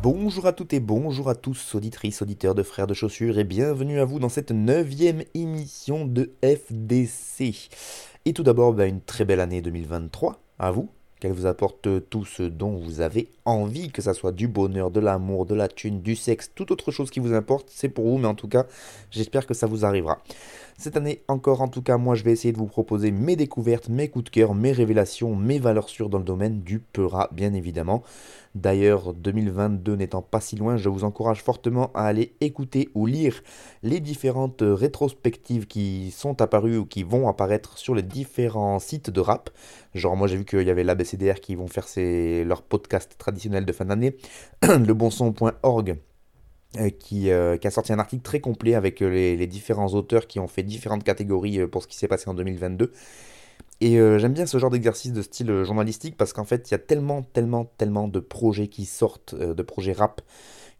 Bonjour à toutes et bonjour à tous, auditrices, auditeurs de Frères de Chaussures, et bienvenue à vous dans cette neuvième émission de FDC. Et tout d'abord, bah, une très belle année 2023 à vous, qu'elle vous apporte tout ce dont vous avez envie, que ça soit du bonheur, de l'amour, de la thune, du sexe, toute autre chose qui vous importe, c'est pour vous, mais en tout cas, j'espère que ça vous arrivera. Cette année encore, en tout cas, moi je vais essayer de vous proposer mes découvertes, mes coups de cœur, mes révélations, mes valeurs sûres dans le domaine du Peura, bien évidemment. D'ailleurs, 2022 n'étant pas si loin, je vous encourage fortement à aller écouter ou lire les différentes rétrospectives qui sont apparues ou qui vont apparaître sur les différents sites de rap. Genre, moi j'ai vu qu'il y avait l'ABCDR qui vont faire leur podcast traditionnel de fin d'année, lebonson.org. Euh, qui, euh, qui, a sorti un article très complet avec euh, les, les, différents auteurs qui ont fait différentes catégories pour ce qui s'est passé en 2022. Et euh, j'aime bien ce genre d'exercice de style euh, journalistique parce qu'en fait, il y a tellement, tellement, tellement de projets qui sortent, euh, de projets rap,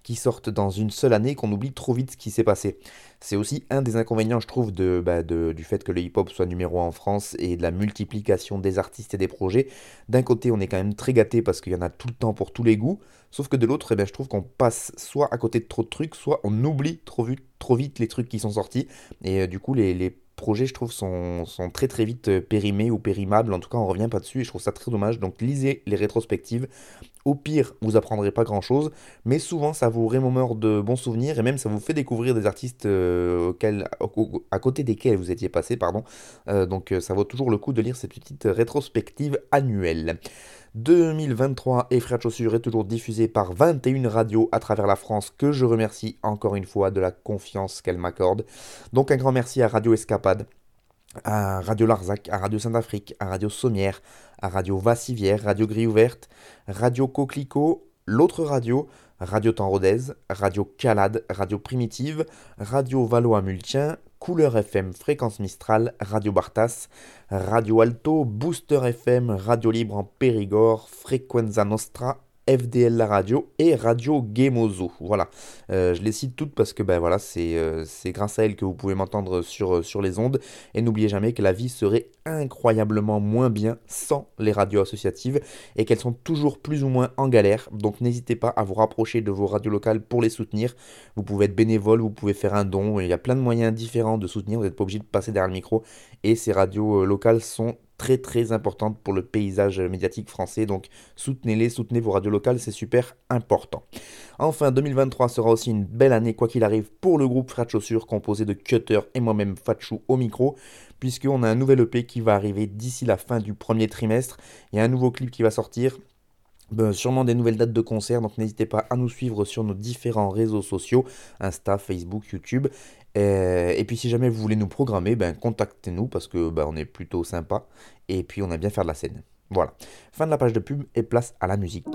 qui sortent dans une seule année qu'on oublie trop vite ce qui s'est passé. C'est aussi un des inconvénients, je trouve, de, bah, de, du fait que le hip-hop soit numéro 1 en France et de la multiplication des artistes et des projets. D'un côté, on est quand même très gâté parce qu'il y en a tout le temps pour tous les goûts, sauf que de l'autre, eh bien, je trouve qu'on passe soit à côté de trop de trucs, soit on oublie trop, vite, trop vite les trucs qui sont sortis. Et du coup, les, les projets, je trouve, sont, très très vite euh, périmés ou périmables. En tout cas, on revient pas dessus et je trouve ça très dommage. Donc, lisez les rétrospectives. Au pire, vous apprendrez pas grand chose, mais souvent, ça vous remémore de bons souvenirs et même ça vous fait découvrir des artistes euh, auxquels, à côté desquels vous étiez passé. Pardon. Euh, donc, ça vaut toujours le coup de lire cette petite rétrospective annuelle. 2023 et Frères de Chaussures est toujours diffusé par 21 radios à travers la France que je remercie encore une fois de la confiance qu'elle m'accorde. Donc un grand merci à Radio Escapade, à Radio Larzac, à Radio Saint-Afrique, à Radio Sommière, à Radio Vassivière, Radio Gris Ouverte, Radio Coquelicot, l'autre radio, Radio Temps Rodez, Radio Calade, Radio Primitive, Radio Valois-Multien, Couleur FM, Fréquence Mistral, Radio Bartas, Radio Alto, Booster FM, Radio Libre en Périgord, Frequenza Nostra, FDL La Radio et Radio Gemozo. Voilà, euh, je les cite toutes parce que ben voilà, c'est euh, grâce à elles que vous pouvez m'entendre sur, euh, sur les ondes. Et n'oubliez jamais que la vie serait incroyablement moins bien sans les radios associatives et qu'elles sont toujours plus ou moins en galère. Donc n'hésitez pas à vous rapprocher de vos radios locales pour les soutenir. Vous pouvez être bénévole, vous pouvez faire un don. Il y a plein de moyens différents de soutenir. Vous n'êtes pas obligé de passer derrière le micro. Et ces radios locales sont très très importante pour le paysage médiatique français. Donc soutenez-les, soutenez vos radios locales, c'est super important. Enfin, 2023 sera aussi une belle année, quoi qu'il arrive, pour le groupe Frat Chaussures, composé de Cutter et moi-même Fatchou au micro, puisqu'on a un nouvel EP qui va arriver d'ici la fin du premier trimestre. Il y a un nouveau clip qui va sortir. Ben, sûrement des nouvelles dates de concert, donc n'hésitez pas à nous suivre sur nos différents réseaux sociaux, Insta, Facebook, YouTube. Et, puis si jamais vous voulez nous programmer, ben, contactez-nous parce que ben, on est plutôt sympa et puis on aime bien faire de la scène. Voilà. Fin de la page de pub et place à la musique.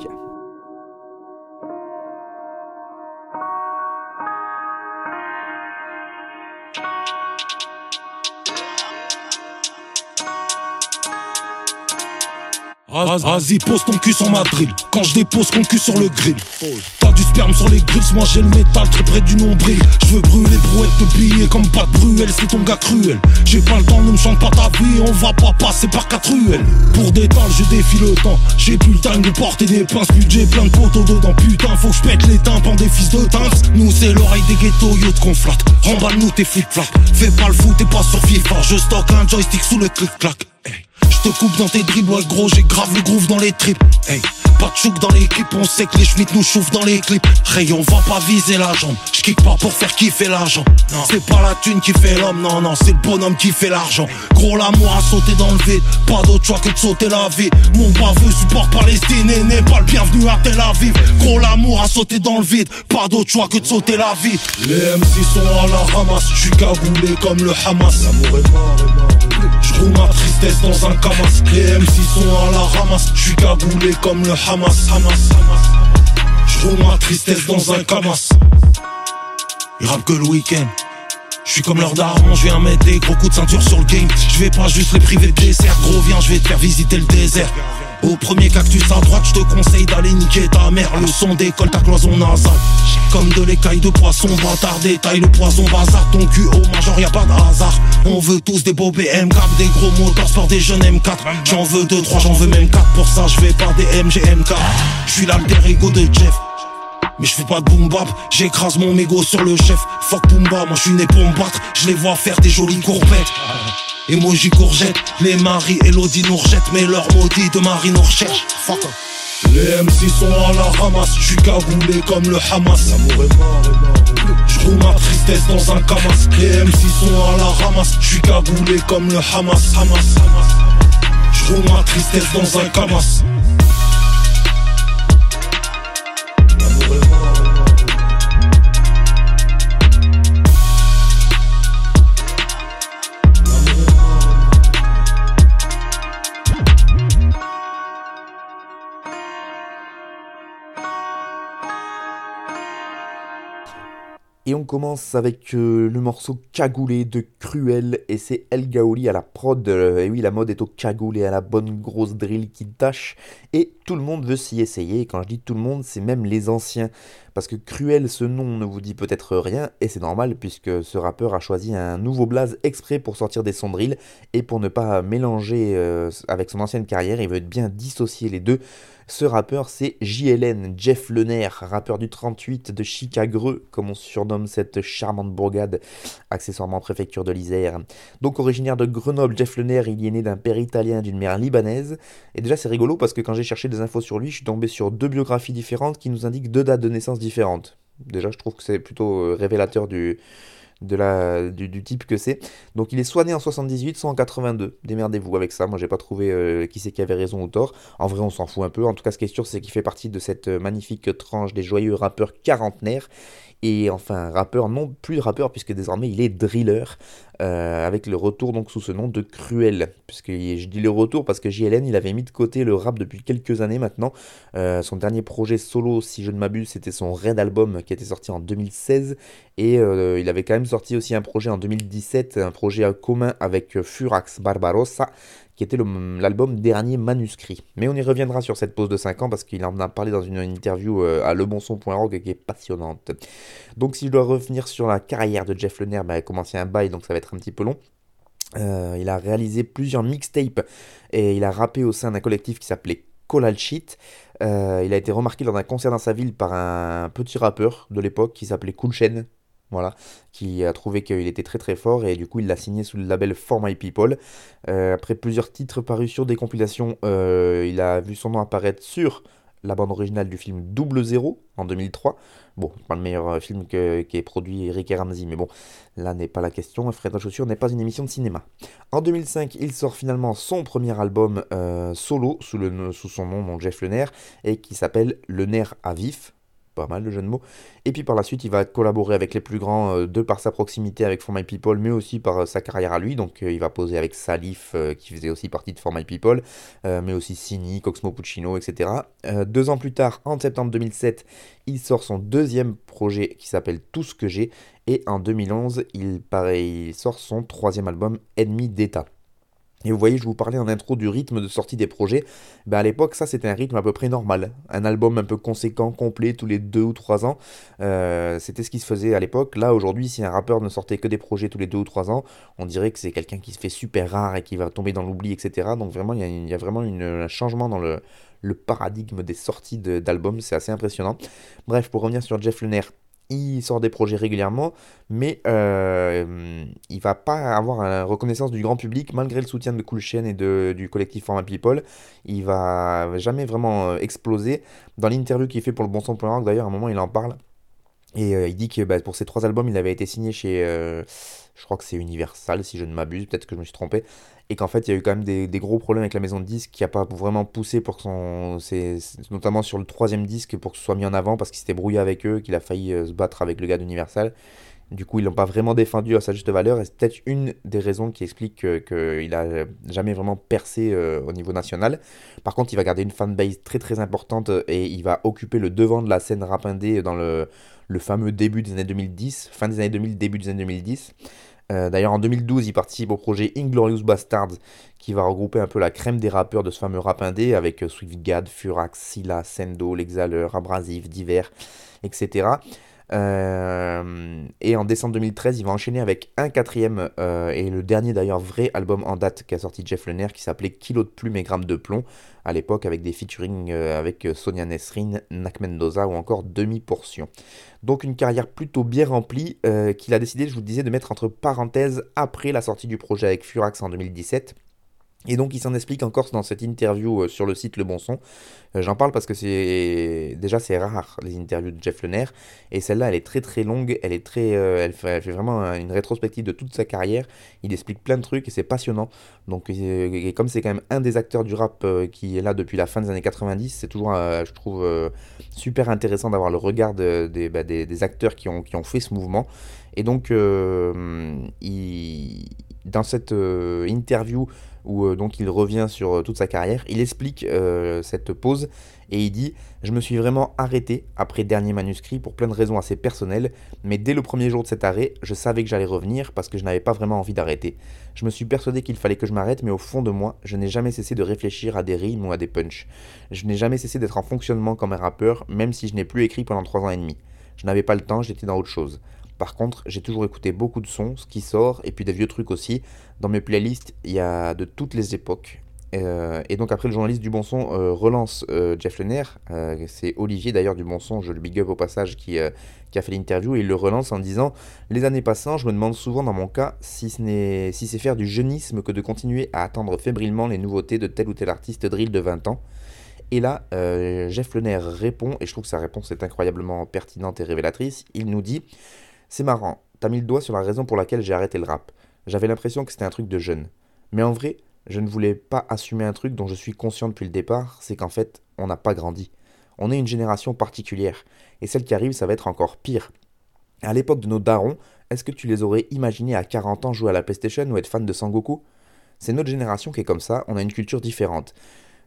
Vas-y, pose ton cul sur ma drill. Quand je dépose ton cul sur le grill. Sperme sur les grilles, moi j'ai le métal très près du nombril. Je veux brûler brouette de billets comme pas de bruelle, c'est ton gars cruel. J'ai pas le temps, ne me chante pas ta vie, on va pas passer par quatre ruelles. Pour dalles, je défie le temps. J'ai plus le temps de porter des pinces, budget plein de poteaux dedans. Putain, faut que je pète les tympans des fils de tince. Nous, c'est l'oreille des ghettos, yo qu'on flatte. Remballe-nous tes flip-flap. Fais pas le foot, t'es pas sur FIFA. Je stocke un joystick sous le clic-clac. Je te coupe dans tes dribbles, ouais gros, j'ai grave le groove dans les tripes. Hey, pas de chouk dans l'équipe, on sait que les schmitts nous chauffent dans les clips. Ray, on va pas viser la jambe, je pas pour faire kiffer l'argent. C'est pas la thune qui fait l'homme, non, non, c'est le bonhomme qui fait l'argent. Gros, l'amour a sauté dans le vide, pas d'autre choix que de sauter la vie. Mon baveux support palestinien n'est pas le bienvenu à Tel Aviv. Gros l'amour a sauté dans le vide, pas d'autre choix que de sauter la vie. Les MC sont à la ramasse, je suis cagoulé comme le Hamas. L'amour est mort, est mort. Je roule ma tristesse dans un camas. Les MC sont à la ramasse, je suis cagoulé comme le Hamas. Hamas, Hamas. Je roule ma tristesse dans un camas. Ils rappent que le week-end. Je suis comme leur daron, je viens mettre des gros coups de ceinture sur le game. Je vais pas juste les priver de dessert, gros viens, je vais te faire visiter le désert. Au premier cactus à droite, je te conseille d'aller niquer ta mère. Le son décolle ta cloison nasale. Comme de l'écaille de poisson, bâtard, détaille le poison, bazar. Ton cul au major, y a pas de hasard. On veut tous des beaux BM, cap, des gros moteurs, sport des jeunes M4. J'en veux 2, 3, j'en veux même 4. Pour ça, je vais pas des MGMK. Je suis l'alter ego de Jeff. Mais je fais pas de boom bap, j'écrase mon mégot sur le chef. Fuck Pumba, moi je suis né pour me battre. Je les vois faire des jolies courbettes. Emoji courgette, les maris Elodie nous rejettent, mais leur maudit de Marie nous recherche. Fuck Les MC sont à la ramasse, je suis cagoulé comme le Hamas. L'amour est mort, est mort. Je roule ma tristesse dans un camas. Les MC sont à la ramasse, je suis cagoulé comme le Hamas. Hamas, Hamas. Je roule ma tristesse dans un camas. Et on commence avec euh, le morceau Cagoulé de Cruel et c'est El Gaoli à la prod. Euh, et oui, la mode est au cagoulé, à la bonne grosse drill qui tâche. Et tout le monde veut s'y essayer. Et quand je dis tout le monde, c'est même les anciens. Parce que Cruel, ce nom ne vous dit peut-être rien, et c'est normal puisque ce rappeur a choisi un nouveau blaze exprès pour sortir des sons et pour ne pas mélanger euh, avec son ancienne carrière. Il veut bien dissocier les deux. Ce rappeur, c'est JLN, Jeff Lener, rappeur du 38 de Chicago, comme on surnomme cette charmante bourgade, accessoirement préfecture de l'Isère. Donc originaire de Grenoble, Jeff Lener, il est né d'un père italien, d'une mère libanaise. Et déjà, c'est rigolo parce que quand j'ai cherché des infos sur lui, je suis tombé sur deux biographies différentes qui nous indiquent deux dates de naissance différentes. Déjà, je trouve que c'est plutôt euh, révélateur du, de la, du, type que c'est. Donc il est soit né en 78, soit en 82. Démerdez-vous avec ça. Moi, j'ai pas trouvé euh, qui c'est qui avait raison ou tort. En vrai, on s'en fout un peu. En tout cas, ce qui est sûr, c'est qu'il fait partie de cette euh, magnifique tranche des joyeux rappeurs quarantenaires. Et enfin, rappeur, non plus rappeur, puisque désormais il est driller, euh, avec le retour donc sous ce nom de Cruel. Puisque je dis le retour parce que JLN, il avait mis de côté le rap depuis quelques années maintenant. Euh, son dernier projet solo, si je ne m'abuse, c'était son Red Album qui était sorti en 2016. Et euh, il avait quand même sorti aussi un projet en 2017, un projet commun avec Furax Barbarossa, qui était l'album Dernier Manuscrit. Mais on y reviendra sur cette pause de 5 ans parce qu'il en a parlé dans une interview euh, à lebonson.org qui est passionnante. Donc si je dois revenir sur la carrière de Jeff Lener, bah, il a commencé un bail donc ça va être un petit peu long. Euh, il a réalisé plusieurs mixtapes et il a rappé au sein d'un collectif qui s'appelait Colal Shit. Euh, il a été remarqué lors d'un concert dans sa ville par un petit rappeur de l'époque qui s'appelait Cool Shen, voilà, qui a trouvé qu'il était très très fort et du coup il l'a signé sous le label For My People. Euh, après plusieurs titres parus sur des compilations, euh, il a vu son nom apparaître sur la bande originale du film Double Zéro en 2003. Bon, pas le meilleur euh, film que, qui est produit Eric et Ramsey, mais bon, là n'est pas la question. Fred la chaussure n'est pas une émission de cinéma. En 2005, il sort finalement son premier album solo sous, le, sous son nom, donc Jeff Lener, et qui s'appelle Le Nerf à vif. Pas mal le jeu de mots. Et puis par la suite, il va collaborer avec les plus grands, euh, de par sa proximité avec For My People, mais aussi par euh, sa carrière à lui. Donc euh, il va poser avec Salif, qui faisait aussi partie de For My People, mais aussi Sini, Coxmo Puccino, etc. Deux ans plus tard, en septembre 2007, il sort son deuxième projet qui s'appelle Tout ce que j'ai. Et en 2011, il, pareil, il sort son troisième album, Ennemi d'État. Et vous voyez, je vous parlais en intro du rythme de sortie des projets. Ben à l'époque, ça c'était un rythme à peu près normal. Un album un peu conséquent, complet, tous les deux ou trois ans. Euh, c'était ce qui se faisait à l'époque. Là, aujourd'hui, si un rappeur ne sortait que des projets tous les deux ou trois ans, on dirait que c'est quelqu'un qui se fait super rare et qui va tomber dans l'oubli, etc. Donc vraiment, il y a, vraiment un changement dans le, paradigme des sorties d'albums. C'est assez impressionnant. Bref, pour revenir sur Jeff Lener, il sort des projets régulièrement, mais euh, il va pas avoir la reconnaissance du grand public malgré le soutien de Cool Chain et du collectif Format People. Il va jamais vraiment euh, exploser. Dans l'interview qu'il fait pour le bon son.org, d'ailleurs, à un moment, il en parle. Et il dit que bah, pour ces trois albums, il avait été signé chez, je crois que c'est Universal, si je ne m'abuse, peut-être que je me suis trompé, et qu'en fait, il y a eu quand même des, gros problèmes avec la maison de disques qui n'a pas vraiment poussé pour que son. notamment sur le troisième disque, pour que ce soit mis en avant, parce qu'il s'était brouillé avec eux, qu'il a failli se battre avec le gars d'Universal. Du coup, ils l'ont pas vraiment défendu à sa juste valeur, et c'est peut-être une des raisons qui explique qu'il n'a jamais vraiment percé euh, au niveau national. Par contre, il va garder une fanbase très très importante et il va occuper le devant de la scène rap indé dans le, le fameux début des années 2010, fin des années 2000, début des années 2010. Euh, d'ailleurs, en 2012, il participe au projet Inglorious Bastards, qui va regrouper un peu la crème des rappeurs de ce fameux rap indé, avec euh, Swiftgad, Furax, Silla, Sendo, L'Exhaleur, Abrasif, Divers, etc. Euh, et en décembre 2013, il va enchaîner avec un quatrième euh, et le dernier d'ailleurs vrai album en date qu'a sorti Jeff Lenner qui s'appelait Kilo de plume et grammes de plomb à l'époque avec des featuring euh, avec Sonia Nesrin, Nak Mendoza ou encore Demi Portion. Donc une carrière plutôt bien remplie qu'il a décidé, je vous disais, de mettre entre parenthèses après la sortie du projet avec Furax en 2017 et donc il s'en explique encore dans cette interview euh, sur le site Le Bon Son. Euh, j'en parle parce que c'est déjà c'est rare les interviews de Jeff Lenner et celle-là elle est très très longue, elle est très euh, elle, fait, vraiment une rétrospective de toute sa carrière. Il explique plein de trucs et c'est passionnant. Donc et comme c'est quand même un des acteurs du rap qui est là depuis la fin des années 90, c'est toujours je trouve super intéressant d'avoir le regard bah, des, des, acteurs qui ont, qui ont fait ce mouvement. Et donc il, dans cette interview où euh, donc il revient sur euh, toute sa carrière. Il explique euh, cette pause et il dit Je me suis vraiment arrêté après dernier manuscrit pour plein de raisons assez personnelles, mais dès le premier jour de cet arrêt, je savais que j'allais revenir parce que je n'avais pas vraiment envie d'arrêter. Je me suis persuadé qu'il fallait que je m'arrête, mais au fond de moi, je n'ai jamais cessé de réfléchir à des rimes ou à des punchs. Je n'ai jamais cessé d'être en fonctionnement comme un rappeur, même si je n'ai plus écrit pendant trois ans et demi. Je n'avais pas le temps, j'étais dans autre chose. Par contre, j'ai toujours écouté beaucoup de sons, ce qui sort, et puis des vieux trucs aussi. Dans mes playlists, il y a de toutes les époques. Euh, et donc après, le journaliste du Bon Son euh, relance euh, Jeff Lenner. c'est Olivier d'ailleurs du Bon Son, je le big up au passage, qui, a fait l'interview. Et il le relance en disant Les années passant, je me demande souvent dans mon cas si c'est faire du jeunisme que de continuer à attendre fébrilement les nouveautés de tel ou tel artiste drill de 20 ans. Et là, Jeff Lenner répond, et je trouve que sa réponse est incroyablement pertinente et révélatrice. Il nous dit c'est marrant, t'as mis le doigt sur la raison pour laquelle j'ai arrêté le rap. J'avais l'impression que c'était un truc de jeune. Mais en vrai, je ne voulais pas assumer un truc dont je suis conscient depuis le départ, c'est qu'en fait, on n'a pas grandi. On est une génération particulière, et celle qui arrive, ça va être encore pire. À l'époque de nos darons, est-ce que tu les aurais imaginés à 40 ans jouer à la PlayStation ou être fan de Sangoku? C'est notre génération qui est comme ça, on a une culture différente.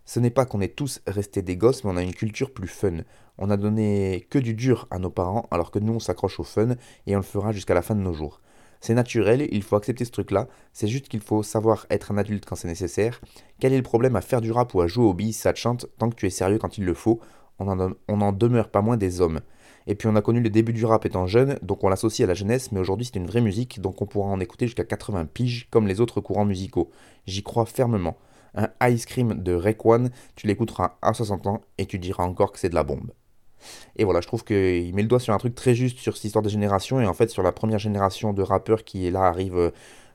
Ce n'est pas qu'on est tous restés des gosses, mais on a une culture plus fun. On a donné que du dur à nos parents, alors que nous on s'accroche au fun et on le fera jusqu'à la fin de nos jours. C'est naturel, il faut accepter ce truc-là, c'est juste qu'il faut savoir être un adulte quand c'est nécessaire. Quel est le problème à faire du rap ou à jouer au billes? Ça te chante tant que tu es sérieux quand il le faut On n'en demeure pas moins des hommes. Et puis on a connu le début du rap étant jeune, donc on l'associe à la jeunesse, mais aujourd'hui c'est une vraie musique, donc on pourra en écouter jusqu'à 80 piges comme les autres courants musicaux. J'y crois fermement un Ice Cream de One, tu l'écouteras à 60 ans et tu diras encore que c'est de la bombe. Et voilà, je trouve qu'il met le doigt sur un truc très juste sur cette histoire de génération et en fait sur la première génération de rappeurs qui là arrive euh,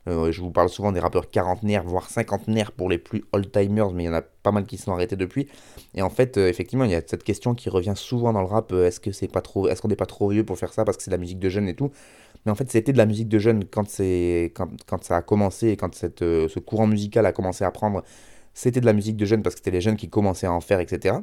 euh, je vous parle souvent des rappeurs quarantenaires, voire cinquantenaires pour les plus old-timers, mais il y en a pas mal qui sont arrêtés depuis. Et en fait, euh, effectivement, il y a cette question qui revient souvent dans le rap est-ce que c'est pas trop, est-ce qu'on n'est pas trop vieux pour faire ça parce que c'est de la musique de jeunes et tout? Mais en fait, c'était de la musique de jeunes quand quand, quand, ça a commencé et quand cette, ce courant musical a commencé à prendre c'était de la musique de jeunes parce que c'était les jeunes qui commençaient à en faire, etc.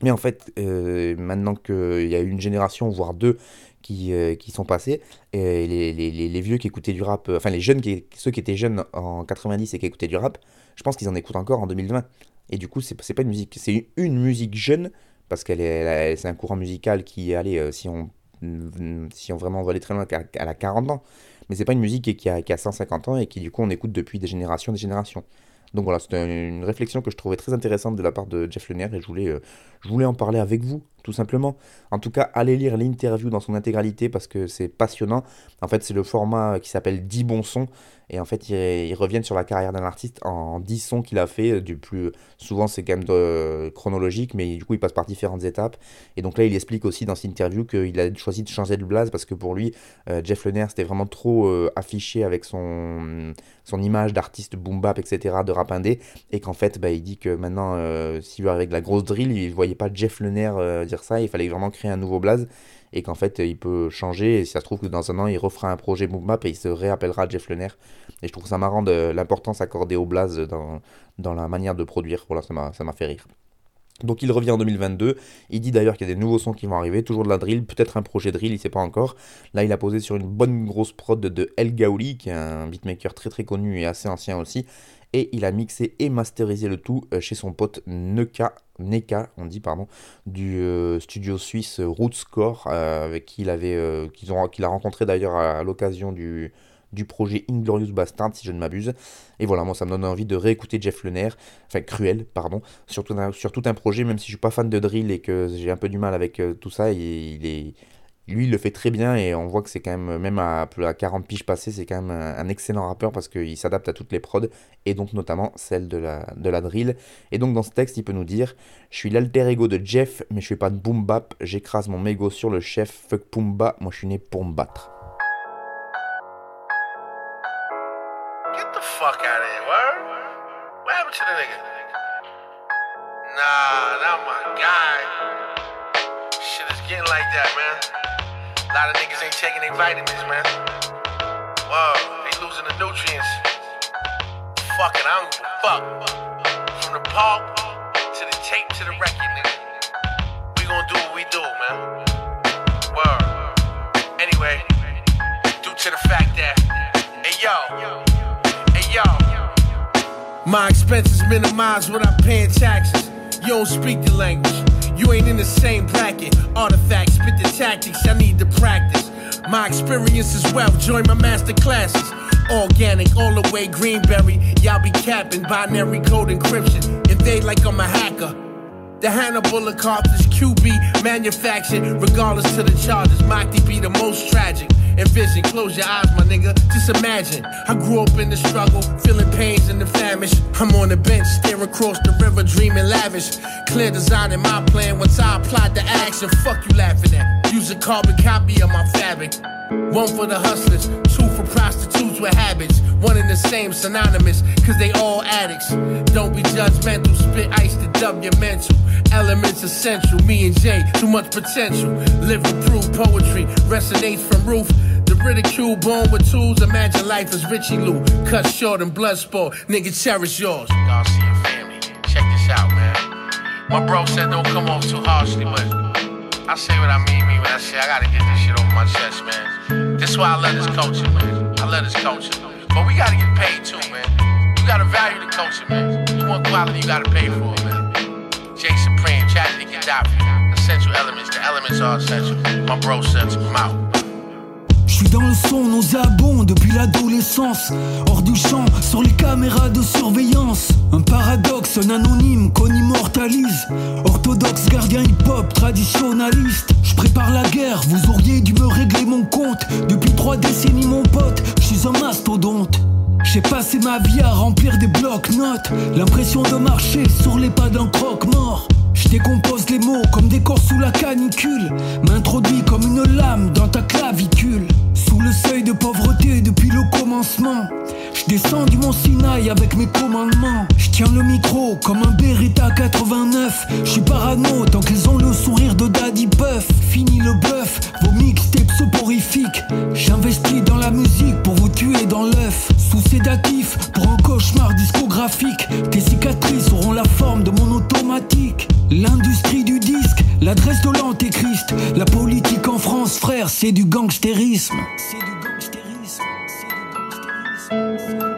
Mais en fait, euh, maintenant qu'il y a une génération, voire deux, qui, euh, qui sont passés, et les, les, les, vieux qui écoutaient du rap, euh, enfin les jeunes, qui, ceux qui étaient jeunes en 90 et qui écoutaient du rap, je pense qu'ils en écoutent encore en 2020. Et du coup, c'est pas une musique, c'est une musique jeune, parce qu'elle est, c'est un courant musical qui, allez, si on, si on vraiment va aller très loin, elle a 40 ans. Mais c'est pas une musique qui a, qui a 150 ans et qui, du coup, on écoute depuis des générations, des générations. Donc voilà, c'était une réflexion que je trouvais très intéressante de la part de Jeff Lenner et je voulais, euh, je voulais en parler avec vous, tout simplement. En tout cas, allez lire l'interview dans son intégralité parce que c'est passionnant. En fait, c'est le format qui s'appelle 10 bons sons et en fait, ils, reviennent sur la carrière d'un artiste en 10 sons qu'il a fait. Euh, du plus, souvent, c'est quand même de, chronologique, mais du coup, il passe par différentes étapes. Et donc là, il explique aussi dans cette interview qu'il a choisi de changer de blase parce que pour lui, euh, Jeff Lenner, c'était vraiment trop affiché avec son, son image d'artiste boom bap, etc., de rap indé, et qu'en fait, bah, il dit que maintenant, euh, s'il veut avec la grosse drill, il voyait pas Jeff Lenner euh, ça, il fallait vraiment créer un nouveau blaze et qu'en fait il peut changer et si ça se trouve que dans un an il refera un projet boom bap et il se réappellera Jeff Lenner et je trouve ça marrant de l'importance accordée au blaze dans, dans la manière de produire, voilà ça m'a fait rire. Donc il revient en 2022, il dit d'ailleurs qu'il y a des nouveaux sons qui vont arriver, toujours de la drill, peut-être un projet drill, il sait pas encore. Là il a posé sur une bonne grosse prod de El Gaouli, qui est un beatmaker très très connu et assez ancien aussi, et il a mixé et masterisé le tout euh, chez son pote Neka, Neka on dit pardon, du euh, studio suisse Rootscore, euh, avec qui il avait, qu'il a rencontré d'ailleurs à l'occasion du projet Inglorious Bastard, si je ne m'abuse. Et voilà, moi ça me donne envie de réécouter Jeff Lener, enfin Cruel, pardon, sur tout, un, projet, même si je suis pas fan de drill et que j'ai un peu du mal avec tout ça, il, est, lui il le fait très bien et on voit que c'est quand même, même à, à 40 piges passées, c'est quand même un, excellent rappeur parce qu'il s'adapte à toutes les prods et donc notamment celle de la, de la drill. Et donc dans ce texte, il peut nous dire Je suis l'alter ego de Jeff, mais je fais pas de boom bap, j'écrase mon mégot sur le chef, fuck Pumba, moi je suis né pour me battre. Nah, not my guy. Shit is getting like that, man. A lot of niggas ain't taking their vitamins, man. Whoa, they losing the nutrients. Fuck it, I don't give a fuck. From the pulp to the tape to the record, nigga. We gonna do what we do, man. Word. Anyway, due to the fact that, hey yo. Hey yo. My expenses minimized without paying taxes. You don't speak the language. You ain't in the same bracket. Artifacts, spit the tactics. I need to practice. My experience is wealth. Join my master classes. Organic, all the way Greenberry. Y'all be capping binary code encryption. Invade like I'm a hacker. The Hannibal of cartridge QB manufactured, regardless to the charges. Mockty be the most tragic. Envision, close your eyes, my nigga. Just imagine. I grew up in the struggle, feeling pains and the famish. I'm on the bench, staring across the river, dreaming lavish. Clear design in my plan. Once I applied the action, fuck you laughing at. Use a carbon copy of my fabric. One for the hustlers, two for prostitutes with habits. One and the same, synonymous, cause they all addicts. Don't be judgmental, spit ice to dub your mental. Elements essential, me and Jay, too much potential. Living proof poetry resonates from roof. The ridicule born with tools, imagine life as Richie Lou. Cut short and blood sport, nigga cherish yours. Y'all see your family, check this out, man. My bro said don't come off too harshly, but I say what I mean, me when I say I gotta get this shit off my chest, man. This is why I love this culture, man. I love this culture. But we gotta get paid too, man. You gotta value the culture, man. You want quality, you gotta pay for it, man. Jay Supreme, Tragedy Gaddafi. Essential elements, the elements are essential. My bro to come out. Dans le son nauséabond depuis l'adolescence. Hors du champ, sur les caméras de surveillance. Un paradoxe, un anonyme qu'on immortalise. Orthodoxe, gardien hip-hop, traditionnaliste. Je prépare la guerre, vous auriez dû me régler mon compte. Depuis trois décennies, mon pote, je suis un mastodonte. J'ai passé ma vie à remplir des blocs-notes. L'impression de marcher sur les pas d'un croque-mort. Je décompose les mots comme des corps sous la canicule. M'introduis comme une lame dans ta clavicule. Le seuil de pauvreté depuis le commencement. Je descends du mont Sinaï avec mes commandements. Je tiens le micro comme un Beretta 89. Je suis parano tant qu'ils ont le sourire de Daddy Puff. Fini le bluff, vos mixtapes soporifiques. J'investis dans la musique pour vous tuer dans l'œuf. Sous sédatif pour un cauchemar discographique. Tes cicatrices auront la forme de mon automatique. L'industrie du disque, l'adresse de l'antéchrist. La politique en France, frère, c'est du gangstérisme. C'est du gangstérisme. C'est du gangstérisme.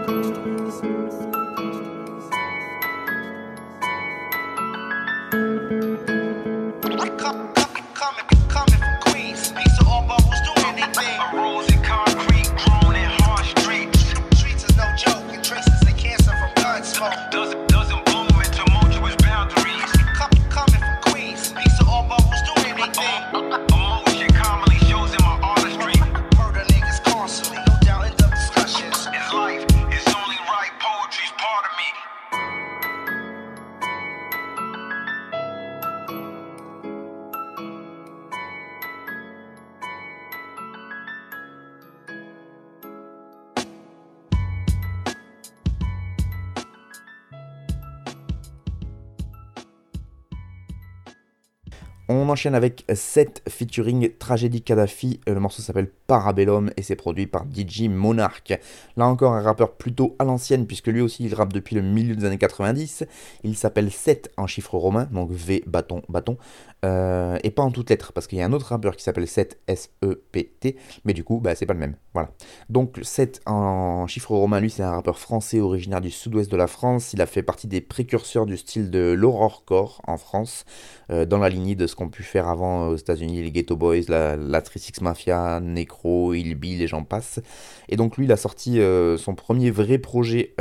On enchaîne avec 7 featuring Tragédie Kadhafi. Le morceau s'appelle Parabellum et c'est produit par DJ Monarch. Là encore un rappeur plutôt à l'ancienne puisque lui aussi il rappe depuis le milieu des années 90. Il s'appelle 7 en chiffre romain, donc V bâton bâton. Euh, et pas en toutes lettres, parce qu'il y a un autre rappeur qui s'appelle 7 S-E-P-T, mais du coup, bah, c'est pas le même. Voilà. Donc 7 en chiffre romain, lui, c'est un rappeur français originaire du sud-ouest de la France. Il a fait partie des précurseurs du style de l'horrorcore en France, euh, dans la lignée de ce qu'ont pu faire avant aux États-Unis les Ghetto Boys, la, la Trisix Mafia, Necro, Ilby, les gens passent. Et donc lui, il a sorti euh, son premier vrai projet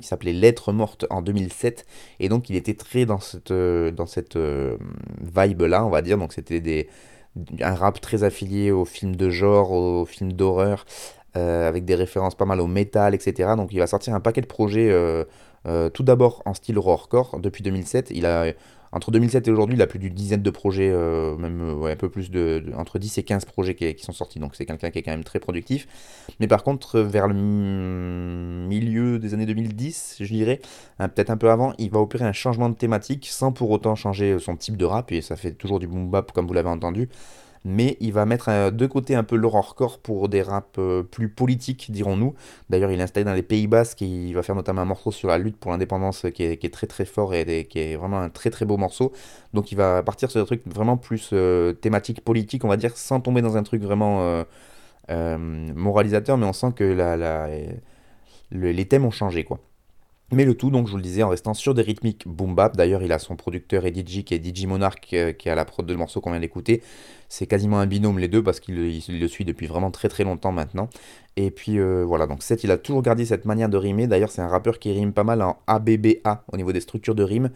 qui s'appelait Lettres mortes en 2007, et donc il était très dans cette, dans cette là, on va dire. Donc c'était des, un rap très affilié aux films de genre, aux films d'horreur, euh, avec des références pas mal au métal, etc. Donc il va sortir un paquet de projets, euh, euh, tout d'abord en style horrorcore. Depuis 2007, il a entre 2007 et aujourd'hui, il a plus d'une dizaine de projets, euh, même euh, un peu plus de, entre 10 et 15 projets qui, sont sortis. Donc c'est quelqu'un qui est quand même très productif. Mais par contre, vers le milieu des années 2010, je dirais, hein, peut-être un peu avant, il va opérer un changement de thématique sans pour autant changer son type de rap. Et ça fait toujours du boom bap comme vous l'avez entendu mais il va mettre euh, de côté un peu l'horrorcore pour des raps euh, plus politiques, dirons-nous. D'ailleurs, il est installé dans les Pays Basques, il va faire notamment un morceau sur la lutte pour l'indépendance qui est, très très fort et, qui est vraiment un très très beau morceau. Donc il va partir sur des trucs vraiment plus euh, thématiques politiques, on va dire, sans tomber dans un truc vraiment moralisateur, mais on sent que les thèmes ont changé, quoi. Mais le tout, donc je vous le disais, en restant sur des rythmiques boom bap. D'ailleurs, il a son producteur et DJ qui est DJ Monarch, qui est à la prod de le morceau qu'on vient d'écouter. C'est quasiment un binôme les deux parce qu'il le suit depuis vraiment très très longtemps maintenant. Et puis euh, voilà, donc il a toujours gardé cette manière de rimer. D'ailleurs, c'est un rappeur qui rime pas mal en ABBA au niveau des structures de rime.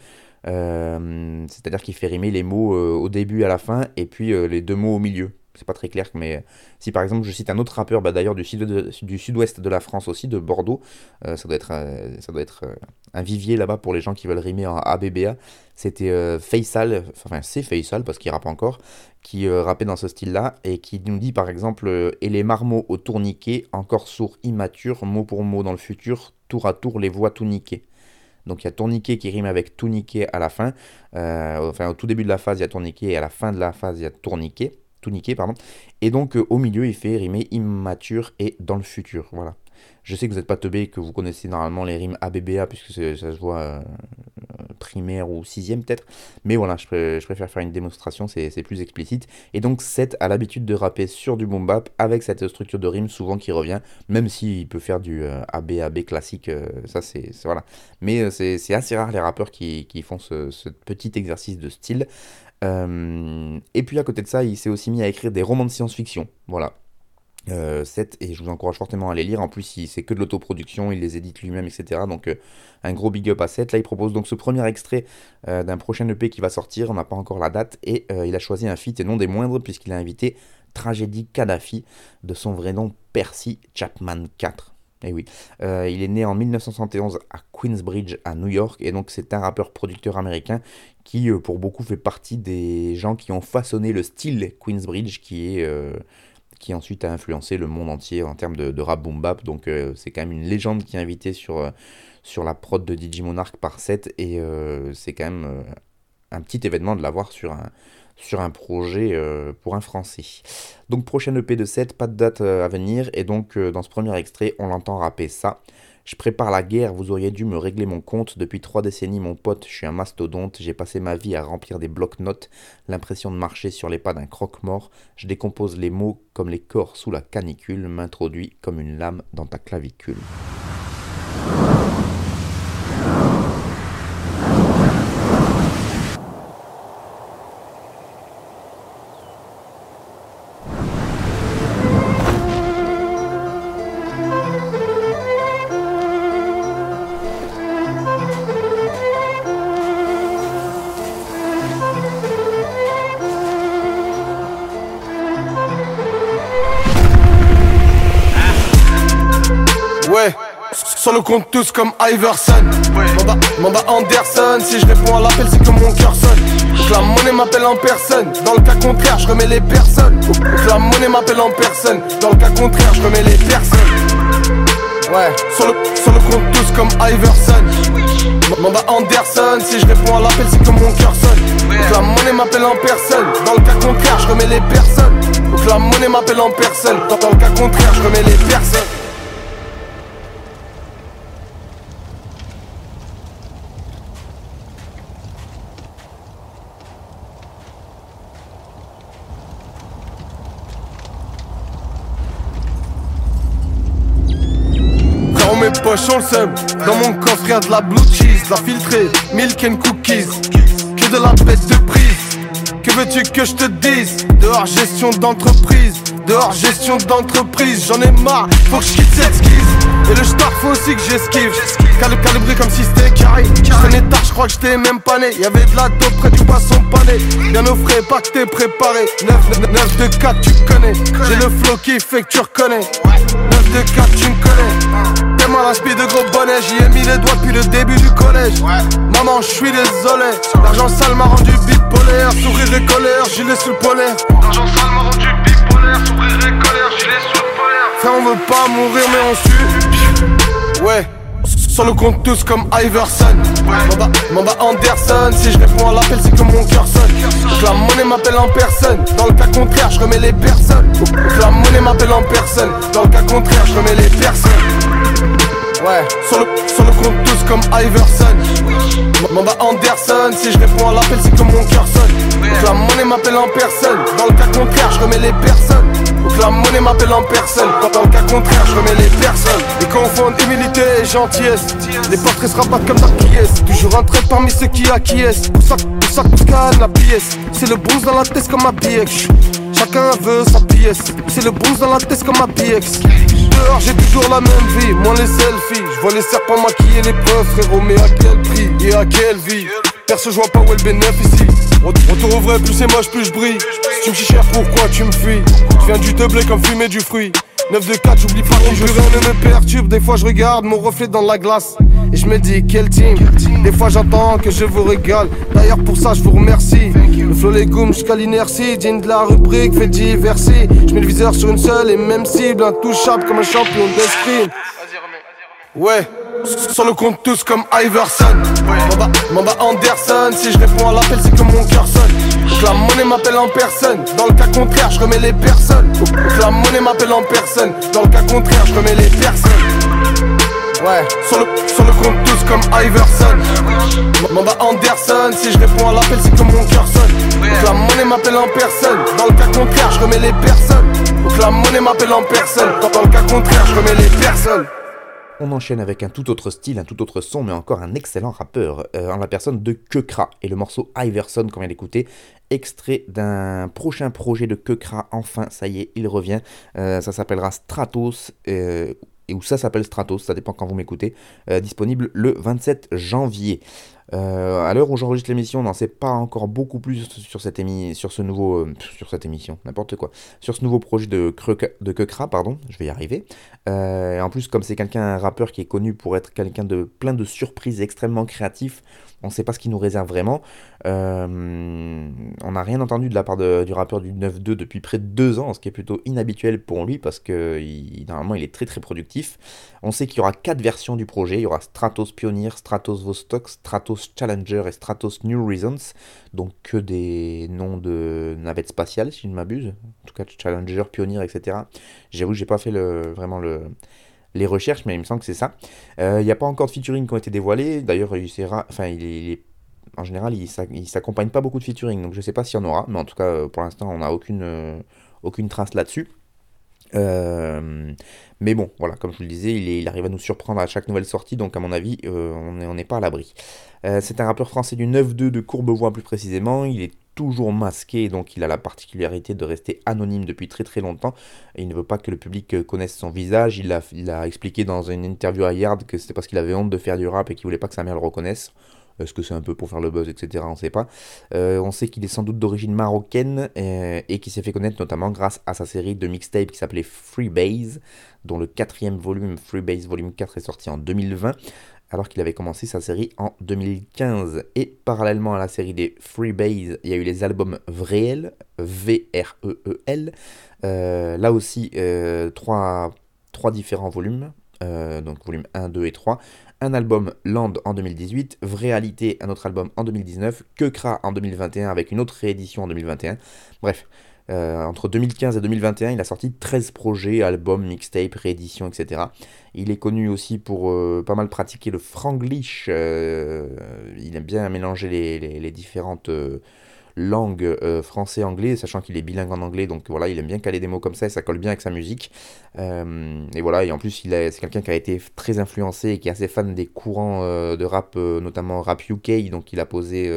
Euh, c'est-à-dire qu'il fait rimer les mots euh, au début et à la fin et puis les deux mots au milieu c'est pas très clair, mais si par exemple je cite un autre rappeur, bah, d'ailleurs du, sud-ouest de la France aussi, de Bordeaux, euh, ça doit être, euh, ça doit être euh, un vivier là-bas pour les gens qui veulent rimer en ABBA. C'était Faisal, enfin c'est Faisal parce qu'il rappe encore, qui rappait dans ce style-là et qui nous dit par exemple Et les marmots au tourniquet, encore sourds immatures, mot pour mot dans le futur, tour à tour les voix tout niquées. Donc il y a tourniquet qui rime avec tourniquet à la fin. enfin, au tout début de la phase, il y a tourniquet et à la fin de la phase, il y a tourniquet tout pardon. Et donc euh, au milieu, il fait rimer immature et dans le futur. Voilà. Je sais que vous n'êtes pas teubé, que vous connaissez normalement les rimes ABBA, puisque ça se voit euh, primaire ou sixième peut-être. Mais voilà, je, préfère faire une démonstration, c'est plus explicite. Et donc 7 a l'habitude de rapper sur du boom bap avec cette structure de rime souvent qui revient, même s'il peut faire du ABAB euh, classique, ça c'est voilà. Mais c'est assez rare les rappeurs qui, font ce, petit exercice de style. Euh, et puis à côté de ça, il s'est aussi mis à écrire des romans de science-fiction. Voilà. Euh, 7 et je vous encourage fortement à les lire. En plus, c'est que de l'autoproduction, il les édite lui-même, etc. Donc, euh, un gros big up à 7. Là, il propose donc ce premier extrait euh, d'un prochain EP qui va sortir. On n'a pas encore la date et il a choisi un feat et non des moindres puisqu'il a invité Tragédie Kadhafi de son vrai nom Percy Chapman 4. Eh oui, euh, il est né en 1971 à Queensbridge, à New York, et donc c'est un rappeur-producteur américain qui, euh, pour beaucoup, fait partie des gens qui ont façonné le style Queensbridge, qui est euh, qui ensuite a influencé le monde entier en termes de, rap boom bap. Donc c'est quand même une légende qui est invitée sur, sur la prod de DJ Monarch par 7 et c'est quand même un petit événement de l'avoir sur un, sur un projet euh, pour un Français. Donc prochaine EP de 7, pas de date euh, à venir, et donc euh, dans ce premier extrait, on l'entend rapper ça. Je prépare la guerre, vous auriez dû me régler mon compte. Depuis trois décennies, mon pote, je suis un mastodonte. J'ai passé ma vie à remplir des blocs-notes, l'impression de marcher sur les pas d'un croque-mort. Je décompose les mots comme les corps sous la canicule, m'introduis comme une lame dans ta clavicule. Le compte tous comme Iverson Mamba, Anderson Si je réponds à l'appel c'est que mon cœur sonne Donc la monnaie m'appelle en personne Dans le cas contraire je remets les personnes Donc la monnaie m'appelle en personne Dans le cas contraire je remets les personnes Ouais Sur le, sur le compte tous comme Iverson Manda Anderson, si je réponds à l'appel, c'est que mon cœur sonne. Donc la monnaie m'appelle en personne. Dans le cas contraire, je remets les personnes. Donc la monnaie m'appelle en personne. Dans le cas contraire, je remets les personnes. Poches on seum Dans mon coffre y'a de la blue cheese, la filtrée, milk and cookies. Que de la bête de prise. Que veux-tu que je te dise? Dehors gestion d'entreprise. Dehors gestion d'entreprise. J'en ai marre, faut que je quitte cette skise Et le star faut aussi que j'esquive. Cali calibré comme si c'était carré. J'traînais tard, je crois que j'étais même pas né. Y'avait de la dope près du poisson pané. Bien au frais, pas que t'es préparé. 9, 9, de 4 tu connais. J'ai le flow qui fait que tu reconnais. 9 de 4 tu me connais. T'es mal inspiré de gros bonnets J'y ai mis les doigts depuis le début du collège. Maman je suis désolé. L'argent sale m'a rendu bipolaire Sourire et colère, gilet sous le polaire L'argent sale m'a rendu bipolaire Sourire et colère, gilet sous le polaire Frère on veut pas mourir mais on suit. Ouais sur le compte tous comme Iverson. Manda Anderson Si je réponds à l'appel c'est que mon cœur sonne. La monnaie m'appelle en personne. Dans le cas contraire je remets les personnes. La monnaie m'appelle en personne. Dans le cas contraire je remets les personnes. Ouais, sur le, sur le compte tous comme Iverson. Manda Anderson, si je réponds à l'appel c'est que mon cœur sonne. La monnaie m'appelle en personne. Dans le cas contraire je remets les personnes La monnaie m'appelle en personne. Quand dans le cas contraire je remets les personnes. Et confondent humilité et gentillesse Les portraits se rabattent comme Darkies Toujours un trait parmi ceux qui acquiescent. Ça qu'on scanne la pièce. C'est le bronze dans la tête comme ma BX Chacun veut sa pièce. C'est le bronze dans la tête comme ma BX Dehors j'ai toujours la même vie. Moi les selfies. Je vois les serpents maquiller les preuves frérot. Mais à quel prix et à quelle vie? Perso je vois pas où est le bénéfice Retour au vrai plus c'est moche plus je brille. Si tu me chichères pourquoi tu me fuis Je viens du doublé comme fumer du fruit. 9 de 4 j'oublie pas qui je rien ne me perturbe. Des fois je regarde mon reflet dans la glace. Et je me dis quel team. Des fois j'entends que je vous régale. D'ailleurs pour ça je vous remercie. Le flow légumes jusqu'à l'inertie. Digne de la rubrique fait diversi. Je mets le viseur sur une seule et même cible. Intouchable comme un champion d'escrime. Ouais, sur le compte tous comme Iverson. Manda Anderson, si je réponds à l'appel c'est que mon cœur sonne. La monnaie m'appelle en personne. Dans le cas contraire je remets les personnes. La monnaie m'appelle en personne. Dans le cas contraire je remets les personnes. Ouais, sur le, sur le compte tous comme Iverson. Manda Anderson, si je réponds à l'appel c'est que mon cœur sonne. La monnaie m'appelle en personne. Dans le cas contraire je remets les personnes. La monnaie m'appelle en personne. Dans le cas contraire je remets les personnes On enchaîne avec un tout autre style, un tout autre son, mais encore un excellent rappeur, euh, en la personne de Kekra, et le morceau Iverson qu'on vient d'écouter, extrait d'un prochain projet de Kekra, enfin, ça y est, il revient, Euh, ça s'appellera Stratos, euh, où ça s'appelle Stratos, ça dépend quand vous m'écoutez, disponible le 27 janvier. Euh, à l'heure où j'enregistre l'émission, on n'en sait pas encore beaucoup plus sur cette, sur ce nouveau, euh, sur cette émission, n'importe quoi, sur ce nouveau projet de, Kreka- de Kekra, pardon, je vais y arriver. Euh, en plus, comme c'est quelqu'un, un rappeur qui est connu pour être quelqu'un de plein de surprises, extrêmement créatif, on ne sait pas ce qu'il nous réserve vraiment. Euh, on n'a rien entendu de la part du rappeur du 9-2 depuis près de deux ans, ce qui est plutôt inhabituel pour lui parce que normalement il est très très productif. On sait qu'il y aura quatre versions du projet. Il y aura Stratos Pioneer, Stratos Vostok, Stratos Challenger et Stratos New Reasons. Donc que des noms de navettes spatiales si je ne m'abuse. En tout cas Challenger, Pioneer, etc. J'avoue j'ai pas fait vraiment le, les recherches, mais il me semble que c'est ça. Euh, Il n'y a pas encore de featuring qui ont été dévoilés. D'ailleurs, il enfin, il est, il en général, il s'ac- il s'accompagne pas beaucoup de featuring, donc je sais pas s'il y en aura, mais en tout cas, euh, pour l'instant, on n'a aucune, euh, aucune trace là-dessus. Euh, mais bon, voilà, comme je vous le disais, il, est- il arrive à nous surprendre à chaque nouvelle sortie, donc à mon avis, euh, on n'est on pas à l'abri. Euh, c'est un rappeur français du 9-2 de Courbevoie plus précisément, il est toujours masqué, donc il a la particularité de rester anonyme depuis très très longtemps, et il ne veut pas que le public euh, connaisse son visage, il a, expliqué dans une interview à Yard que c'était parce qu'il avait honte de faire du rap et qu'il voulait pas que sa mère le reconnaisse. Est-ce que c'est un peu pour faire le buzz, etc. On sait pas. Euh, on sait qu'il est sans doute d'origine marocaine euh, et qu'il s'est fait connaître notamment grâce à sa série de mixtapes qui s'appelait Freebase, dont le quatrième volume, Freebase Volume 4, est sorti en 2020, alors qu'il avait commencé sa série en 2015. Et parallèlement à la série des Freebase, il y a eu les albums Vréel, V-R-E-E-L. Euh, là aussi, euh, trois, différents volumes. Euh, donc volume 1, 2 et 3, un album Land en 2018, Vréalité, un autre album en 2019, Kekra en 2021 avec une autre réédition en 2021. Bref, euh, entre 2015 et 2021, il a sorti 13 projets, albums, mixtapes, rééditions, etc. Il est connu aussi pour euh, pas mal pratiquer le franglish. Euh, il aime bien mélanger les, différentes langues français-anglais, sachant qu'il est bilingue en anglais, donc voilà, il aime bien caler des mots comme ça et ça colle bien avec sa musique. et voilà, et en plus, c'est quelqu'un qui a été très influencé et qui est assez fan des courants de rap, notamment rap UK, donc il a posé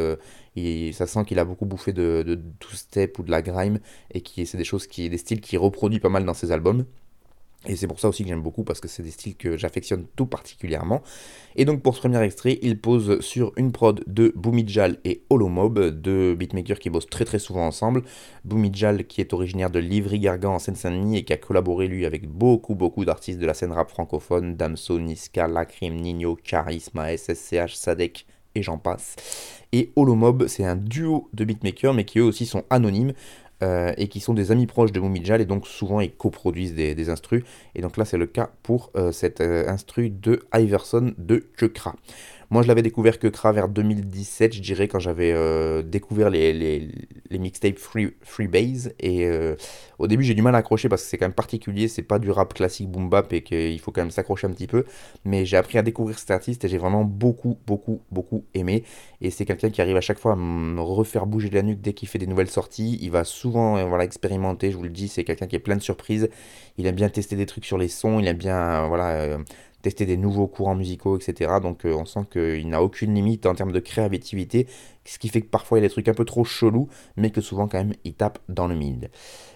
ça sent qu'il a beaucoup bouffé de, de two-step ou de la grime et qui c'est des choses qui des styles qu'il reproduit pas mal dans ses albums. Et c'est pour ça aussi que j'aime beaucoup parce que c'est des styles que j'affectionne tout particulièrement. Et donc pour ce premier extrait, il pose sur une prod de Boomijal et Holomob, deux beatmakers qui bossent très très souvent ensemble. Boomijal qui est originaire de Livry-Gargan en Seine-Saint-Denis et qui a collaboré lui avec beaucoup beaucoup d'artistes de la scène rap francophone, Damso, Niska, Lacrim, Nino, Charisma, SSCH, Sadek j'en passe. Et Holomob, c'est un duo de beatmakers, mais qui eux aussi sont anonymes. Euh, et qui sont des amis proches de Mumijal et donc souvent ils coproduisent des, instrus et donc là c'est le cas pour euh, cet euh, instru de Iverson de Chekra. Moi, je l'avais découvert que Kra vers 2017, je dirais, quand j'avais euh, découvert les, les, mixtapes free, Freebase. Et euh, au début, j'ai du mal à accrocher parce que c'est quand même particulier. C'est pas du rap classique boom bap et qu'il faut quand même s'accrocher un petit peu. Mais j'ai appris à découvrir cet artiste et j'ai vraiment beaucoup, beaucoup, beaucoup aimé. Et c'est quelqu'un qui arrive à chaque fois à me refaire bouger la nuque dès qu'il fait des nouvelles sorties. Il va souvent euh, voilà, expérimenter, je vous le dis. C'est quelqu'un qui est plein de surprises. Il aime bien tester des trucs sur les sons. Il aime bien voilà, tester des nouveaux courants musicaux, etc. Donc euh, on sent qu'il n'a aucune limite en termes de créativité, ce qui fait que parfois il y a des trucs un peu trop chelous, mais que souvent quand même il tape dans le mid.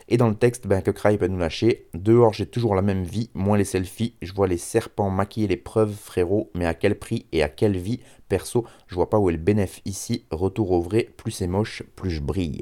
Et dans le texte, ben, que Cry peut nous lâcher. Dehors, j'ai toujours la même vie, moins les selfies. Je vois les serpents maquiller les preuves, frérot, mais à quel prix et à quelle vie? Perso, je vois pas où est le bénéf ici. Retour au vrai, plus c'est moche, plus je brille.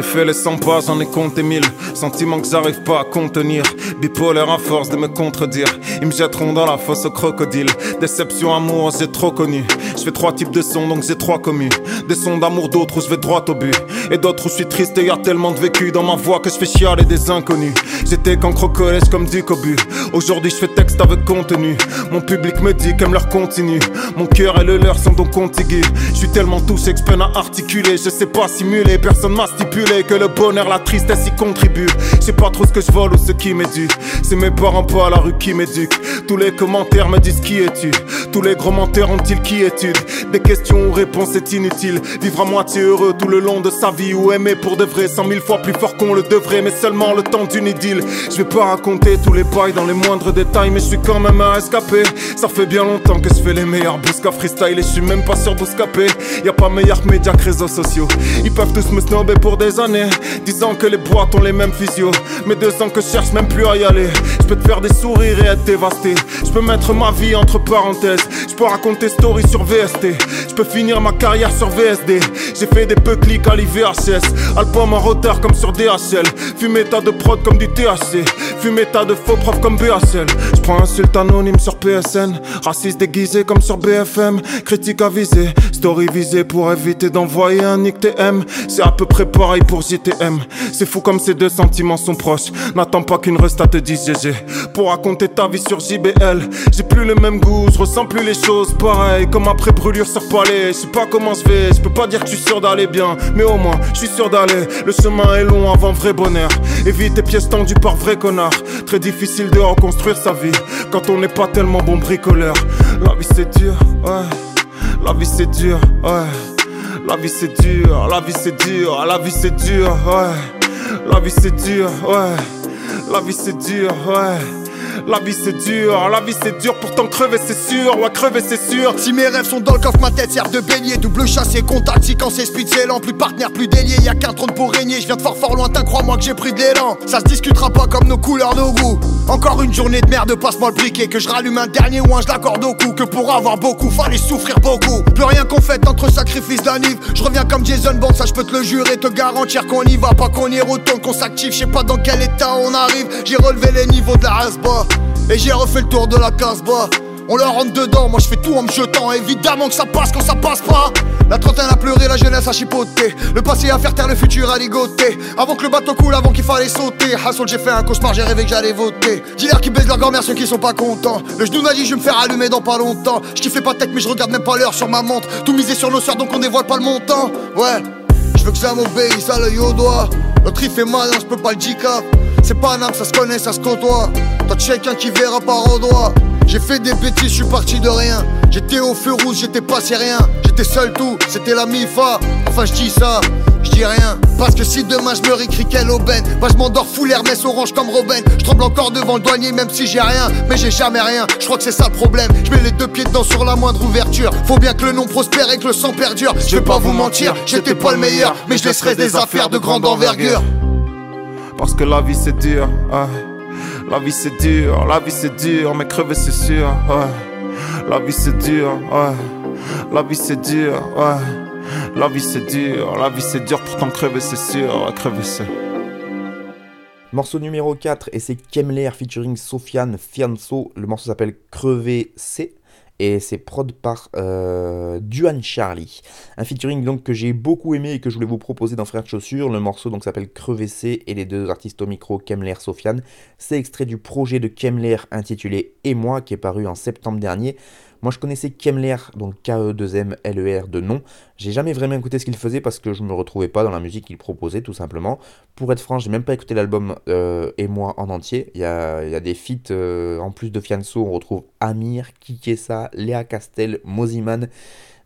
J'ai fait les 100 pas, j'en ai compté 1000 Sentiments que j'arrive pas à contenir. Bipolaire à force de me contredire. Ils me jetteront dans la fosse au crocodile. Déception, amour, j'ai trop connu. Je fais trois types de sons donc j'ai trois communes. Des sons d'amour, d'autres où je vais droit au but. Et d'autres où je suis triste et y a tellement de vécu Dans ma voix que je fais chialer des inconnus. J'étais qu'encre collège comme du cobu. Aujourd'hui je fais texte avec contenu. Mon public me dit qu'aime leur continue Mon cœur et le leur sont donc contigus Je suis tellement touché que je à articuler Je sais pas simuler, personne m'a stipulé que le bonheur, la tristesse y contribue. Je sais pas trop ce que je vole ou ce qui m'éduque. C'est mes parents pas à la rue qui m'éduquent. Tous les commentaires me disent qui es-tu Tous les gros menteurs ont-ils qui étude Des questions ou réponses c'est inutile. Vivre à moitié heureux tout le long de sa vie ou aimer pour de vrai cent mille fois plus fort qu'on le devrait, mais seulement le temps d'une idylle. Je vais pas raconter tous les bails dans les moindres détails, mais je suis quand même un escapé. Ça fait bien longtemps que je fais les meilleurs busca freestyle et je suis même pas sûr d'escaper. Y a pas meilleur média que réseaux sociaux. Ils peuvent tous me snobber pour des années, disant que les boîtes ont les mêmes physios. Mais deux ans que je cherche même plus à y aller. Je peux te faire des sourires et être dévasté. Je peux mettre ma vie entre parenthèses. Je peux raconter story sur VST. Je peux finir ma carrière sur VSD. J'ai fait des peu clics à l'IVHS. Album en retard comme sur DHL. Fumer tas de prod comme du THC. Fumer tas de faux profs comme BHL. Je prends insulte anonyme sur PSN. Raciste déguisé comme sur BFM. Critique avisée. Story visée pour éviter d'envoyer un nick TM. C'est à peu près pareil pour JTM. C'est fou comme ces deux sentiments sont proches. N'attends pas qu'une resta te dise GG. Pour raconter ta vie sur JBL. J'ai plus le même goût, je ressens plus les choses pareil. Comme après brûlure sur palais. Je sais pas comment je vais, je peux pas dire que je suis sûr d'aller bien. Mais au moins, je suis sûr d'aller. Le chemin est long avant vrai bonheur. Évite tes pièces tendues par vrai connard. Très difficile de reconstruire sa vie quand on n'est pas tellement bon bricoleur. La vie c'est dur, ouais. La vie c'est dur, ouais. La vie c'est dur, la vie c'est dur, la vie c'est dur, ouais. La vie c'est dur, ouais. La vie c'est dur, ouais. La vie c'est dur, la vie c'est dur, pourtant crever c'est sûr, ouais crever c'est sûr. Si mes rêves sont dans le coffre, ma tête sert de beignet. Double chassé, contact, si quand c'est speed, c'est lent. Plus partenaire, plus délié, y a qu'un trône pour régner. Je viens de fort fort lointain, crois-moi que j'ai pris de l'élan. Ça se discutera pas comme nos couleurs, nos goûts. Encore une journée de merde, passe-moi le briquet. Que je rallume un dernier ou un, je l'accorde au coup. Que pour avoir beaucoup, fallait souffrir beaucoup. Plus rien qu'on fait entre sacrifice d'anniv. Je reviens comme Jason Bond, ça je peux te le jurer, te garantir qu'on y va. Pas qu'on y retourne, qu'on s'active, je sais pas dans quel état on arrive. J'ai relevé les niveaux de la et j'ai refait le tour de la casse-bas. On leur rentre dedans, moi je fais tout en me jetant. Évidemment que ça passe quand ça passe pas. La trentaine a pleuré, la jeunesse a chipoté. Le passé a faire taire, le futur a ligoté. Avant que le bateau coule, avant qu'il fallait sauter. Hassol, j'ai fait un cauchemar, j'ai rêvé que j'allais voter. Dis-leur qui baissent leur grand-mère, ceux qui sont pas contents. Le genou m'a dit, je vais me faire allumer dans pas longtemps. Je fais pas tête, mais je regarde même pas l'heure sur ma montre. Tout misé sur nos soeurs, donc on dévoile pas le montant. Ouais, je veux que ça m'obéisse à l'œil au doigt. Notre il fait mal, je peux pas le. C'est pas un âme, ça se connaît, ça se côtoie. Toi, quelqu'un qui verra par doigt. J'ai fait des bêtises, je suis parti de rien. J'étais au feu rouge, j'étais passé rien. J'étais seul tout, c'était la MIFA. Enfin, je dis ça, je dis rien. Parce que si demain je me réécris quelle aubaine, bah je m'endors fou l'Hermès orange comme Robin. Je tremble encore devant le douanier, même si j'ai rien. Mais j'ai jamais rien, je crois que c'est ça le problème. Je mets les deux pieds dedans sur la moindre ouverture. Faut bien que le nom prospère et que le sang perdure. Je vais pas vous mentir, j'étais pas le meilleur, mais je laisserai des affaires de grande envergure. Parce que la vie c'est dur, la vie c'est dur, la vie c'est dur, mais crever c'est sûr, La vie c'est dur, La vie c'est dur, La vie c'est dur, la vie c'est dur, pourtant crever c'est sûr, crever c'est. Morceau numéro 4 et c'est Kemler featuring Sofiane Fianso. Le morceau s'appelle Crever C et c'est prod par euh, Duan Charlie. Un featuring donc que j'ai beaucoup aimé et que je voulais vous proposer dans Frères de Chaussures. Le morceau donc s'appelle Crevessé et les deux artistes au micro Kemler Sofiane. C'est extrait du projet de Kemler intitulé Et moi qui est paru en septembre dernier. Moi, je connaissais Kemler, donc K-E-2-M-L-E-R de nom. J'ai jamais vraiment écouté ce qu'il faisait parce que je me retrouvais pas dans la musique qu'il proposait, tout simplement. Pour être franc, j'ai même pas écouté l'album euh, Et moi en entier. Il y a, des feats, euh, en plus de Fianso, on retrouve Amir, Kikessa, Léa Castel, Moziman.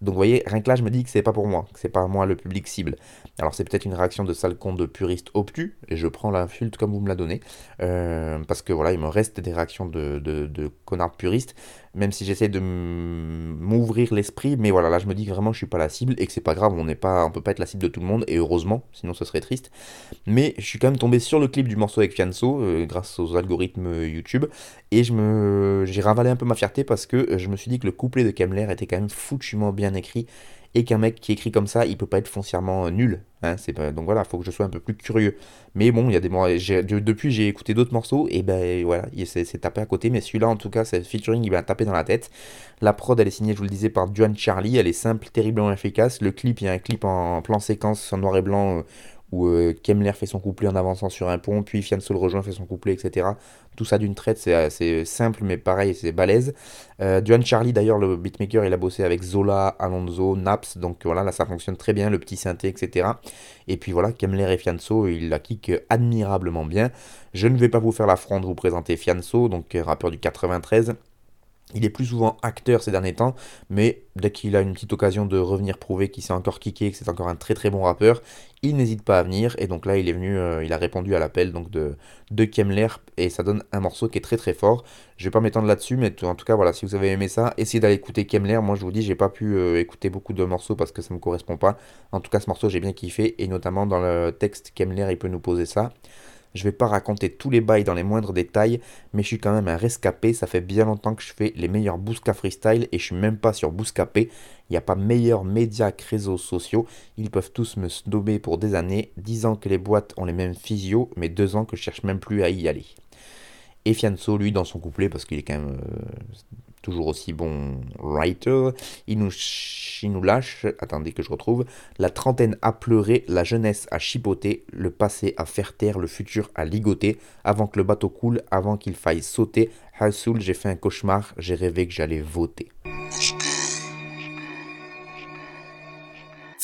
Donc vous voyez, rien que là, je me dis que c'est pas pour moi, que c'est pas moi le public cible. Alors c'est peut-être une réaction de sale con de puriste obtus, et je prends l'insulte comme vous me la donnez, euh, parce que voilà, il me reste des réactions de, de, de connards puristes, même si j'essaie de m'ouvrir l'esprit, mais voilà, là je me dis que vraiment je suis pas la cible, et que c'est pas grave, on n'est pas, on peut pas être la cible de tout le monde, et heureusement, sinon ce serait triste. Mais je suis quand même tombé sur le clip du morceau avec Fianso, euh, grâce aux algorithmes YouTube, et je me, j'ai ravalé un peu ma fierté parce que je me suis dit que le couplet de Kemler était quand même foutument bien écrit et qu'un mec qui écrit comme ça, il peut pas être foncièrement euh, nul. Hein, donc voilà, il faut que je sois un peu plus curieux. Mais bon, il y a des depuis j'ai écouté d'autres morceaux et ben voilà, c'est tapé à côté. Mais celui-là, en tout cas, c'est featuring, il va taper dans la tête. La prod, elle est signée, je vous le disais, par Duane Charlie. Elle est simple, terriblement efficace. Le clip, il y a un clip en plan séquence en noir et blanc. Euh, où euh, Kemler fait son couplet en avançant sur un pont, puis Fianso le rejoint, fait son couplet, etc. Tout ça d'une traite, c'est assez simple, mais pareil, c'est balèze. Euh, Duane Charlie, d'ailleurs, le beatmaker, il a bossé avec Zola, Alonso, Naps, donc voilà, là ça fonctionne très bien, le petit synthé, etc. Et puis voilà, Kemler et Fianso, il la kick admirablement bien. Je ne vais pas vous faire l'affront de vous présenter Fianso, donc rappeur du 93. Il est plus souvent acteur ces derniers temps, mais dès qu'il a une petite occasion de revenir prouver qu'il s'est encore kické, que c'est encore un très très bon rappeur, il n'hésite pas à venir. Et donc là, il est venu, euh, il a répondu à l'appel donc de, de Kemler et ça donne un morceau qui est très très fort. Je vais pas m'étendre là-dessus, mais en tout cas, voilà, si vous avez aimé ça, essayez d'aller écouter Kemler. Moi, je vous dis, j'ai pas pu euh, écouter beaucoup de morceaux parce que ça me correspond pas. En tout cas, ce morceau, j'ai bien kiffé et notamment dans le texte, Kemler, il peut nous poser ça. Je vais pas raconter tous les bails dans les moindres détails, mais je suis quand même un rescapé. Ça fait bien longtemps que je fais les meilleurs Bousca Freestyle et je suis même pas sur Bouscapé. Il n'y a pas meilleur média que réseaux sociaux. Ils peuvent tous me snobber pour des années. 10 ans que les boîtes ont les mêmes physios, mais 2 ans que je cherche même plus à y aller. Et Fianso, lui, dans son couplet, parce qu'il est quand même euh, toujours aussi bon writer. Il nous, il lâche, attendez que je retrouve, la trentaine a pleuré, la jeunesse a chipoté, le passé a faire taire, le futur a ligoté, avant que le bateau coule, avant qu'il faille sauter. Hassoul, j'ai fait un cauchemar, j'ai rêvé que j'allais voter.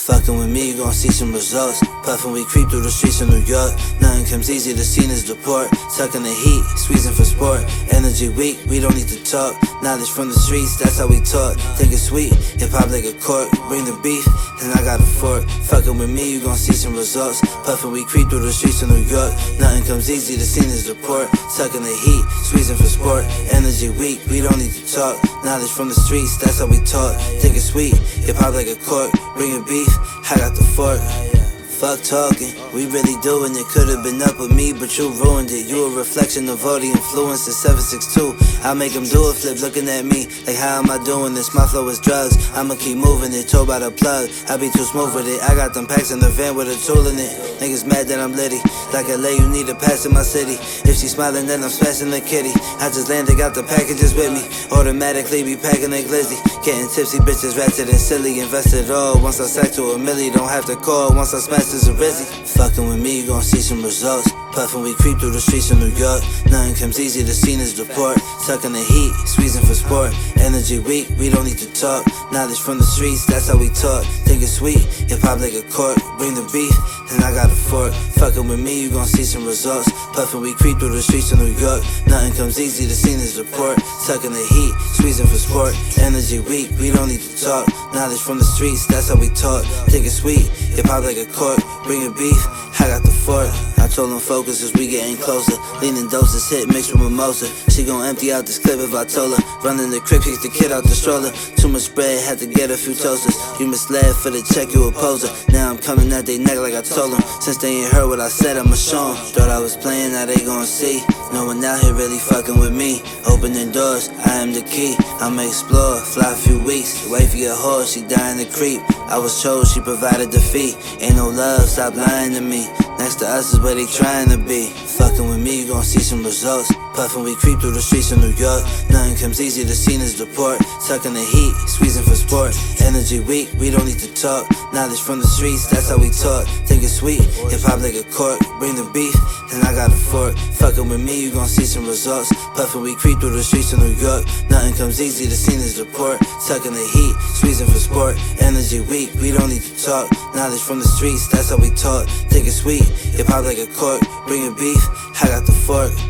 Fucking with me, you gon' see some results. Puffin', we creep through the streets of New York. Nothing comes easy, the scene is the port. Tucking the heat, squeezing for sport. Energy weak, we don't need to talk. Knowledge from the streets, that's how we talk. Think it's sweet, hip hop like a court. Bring the beef, and I got a fork. Fucking with me, you gon' see some results. Puffin', we creep through the streets of New York. Nothing comes easy, the scene is the port. Tucking the heat, squeezing for sport. Energy weak, we don't need to talk. Knowledge from the streets, that's how we talk. Think it's sweet, hip hop like a court. Bring the beef, for. Fuck talking, we really doing it. Could've been up with me, but you ruined it. You a reflection of all the influence of 762. I make them do a flip looking at me like, how am I doing this? My flow is drugs. I'ma keep moving it, told by the plug. I be too smooth with it. I got them packs in the van with a tool in it. Niggas mad that I'm litty. Like LA, you need a pass in my city. If she smiling, then I'm smashing the kitty. I just landed, got the packages with me. Automatically be packing a glizzy. Getting tipsy, bitches ratchet and silly. Invested all. Once I sack to a milli, don't have to call. Once I smash this a rizzy. Fucking with me, you gon' see some results. Puffin', we creep through the streets of New York. Nothing comes easy, the scene is the port. Tucking the heat, squeezing for sport. Energy weak, we don't need to talk. Knowledge from the streets, that's how we talk. Think it's sweet, hip hop like a cork. Bring the beef, and I got a fork. Fucking with me, you gon' see some results. Puffin', we creep through the streets of New York. Nothing comes easy, the scene is the port. Tucking the heat, squeezing for sport. Energy weak, we don't need to talk. Knowledge from the streets, that's how we talk. Think it's sweet, hip hop like a cork. Bring a beef, I got the fork. I told him focus as we getting closer. Leaning doses hit mixed with mimosa. She gon' empty out this clip if I told her. Running the crib, kicks the kid out the stroller. Too much bread, had to get a few toasters. You misled for the check, you a poser. Now I'm coming at they neck like I told them. Since they ain't heard what I said, I'ma show 'em. Thought I was playing, now they gon' see. No one out here really fucking with me. Opening doors, I am the key. I'ma explore, fly a few weeks. Wait for your horse, she dying to creep. I was chose, she provided fee. Ain't no love, stop lying to me. Next to us is where they trying to be. Fucking with me, you gon' see some results. Puffin', we creep through the streets of New York. Nothing comes easy, the scene is the port. Tucking the heat, squeezing for sport. Energy weak, we don't need to talk. Knowledge from the streets, that's how we talk. Think it's sweet, hip hop like a cork. Bring the beef, and I got a fork. Fucking with me, you gon' see some results. Puffin', we creep through the streets of New York. Nothing comes easy, the scene is the port. Tucking the heat, squeezing for sport. Energy weak, we don't need to talk. Knowledge from the streets, that's how we talk. Think it's sweet, hip hop like nigga court, bringing beef, I got the fork.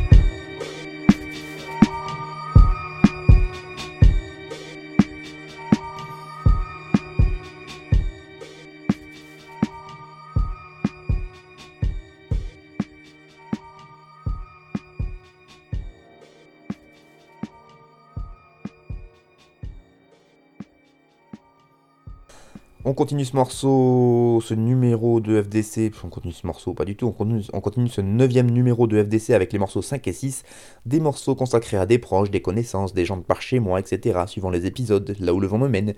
On continue ce morceau, ce numéro de FDC, on continue ce morceau, pas du tout, on continue, on continue ce neuvième numéro de FDC avec les morceaux 5 et 6, des morceaux consacrés à des proches, des connaissances, des gens de par chez moi, etc., suivant les épisodes, là où le vent me mène.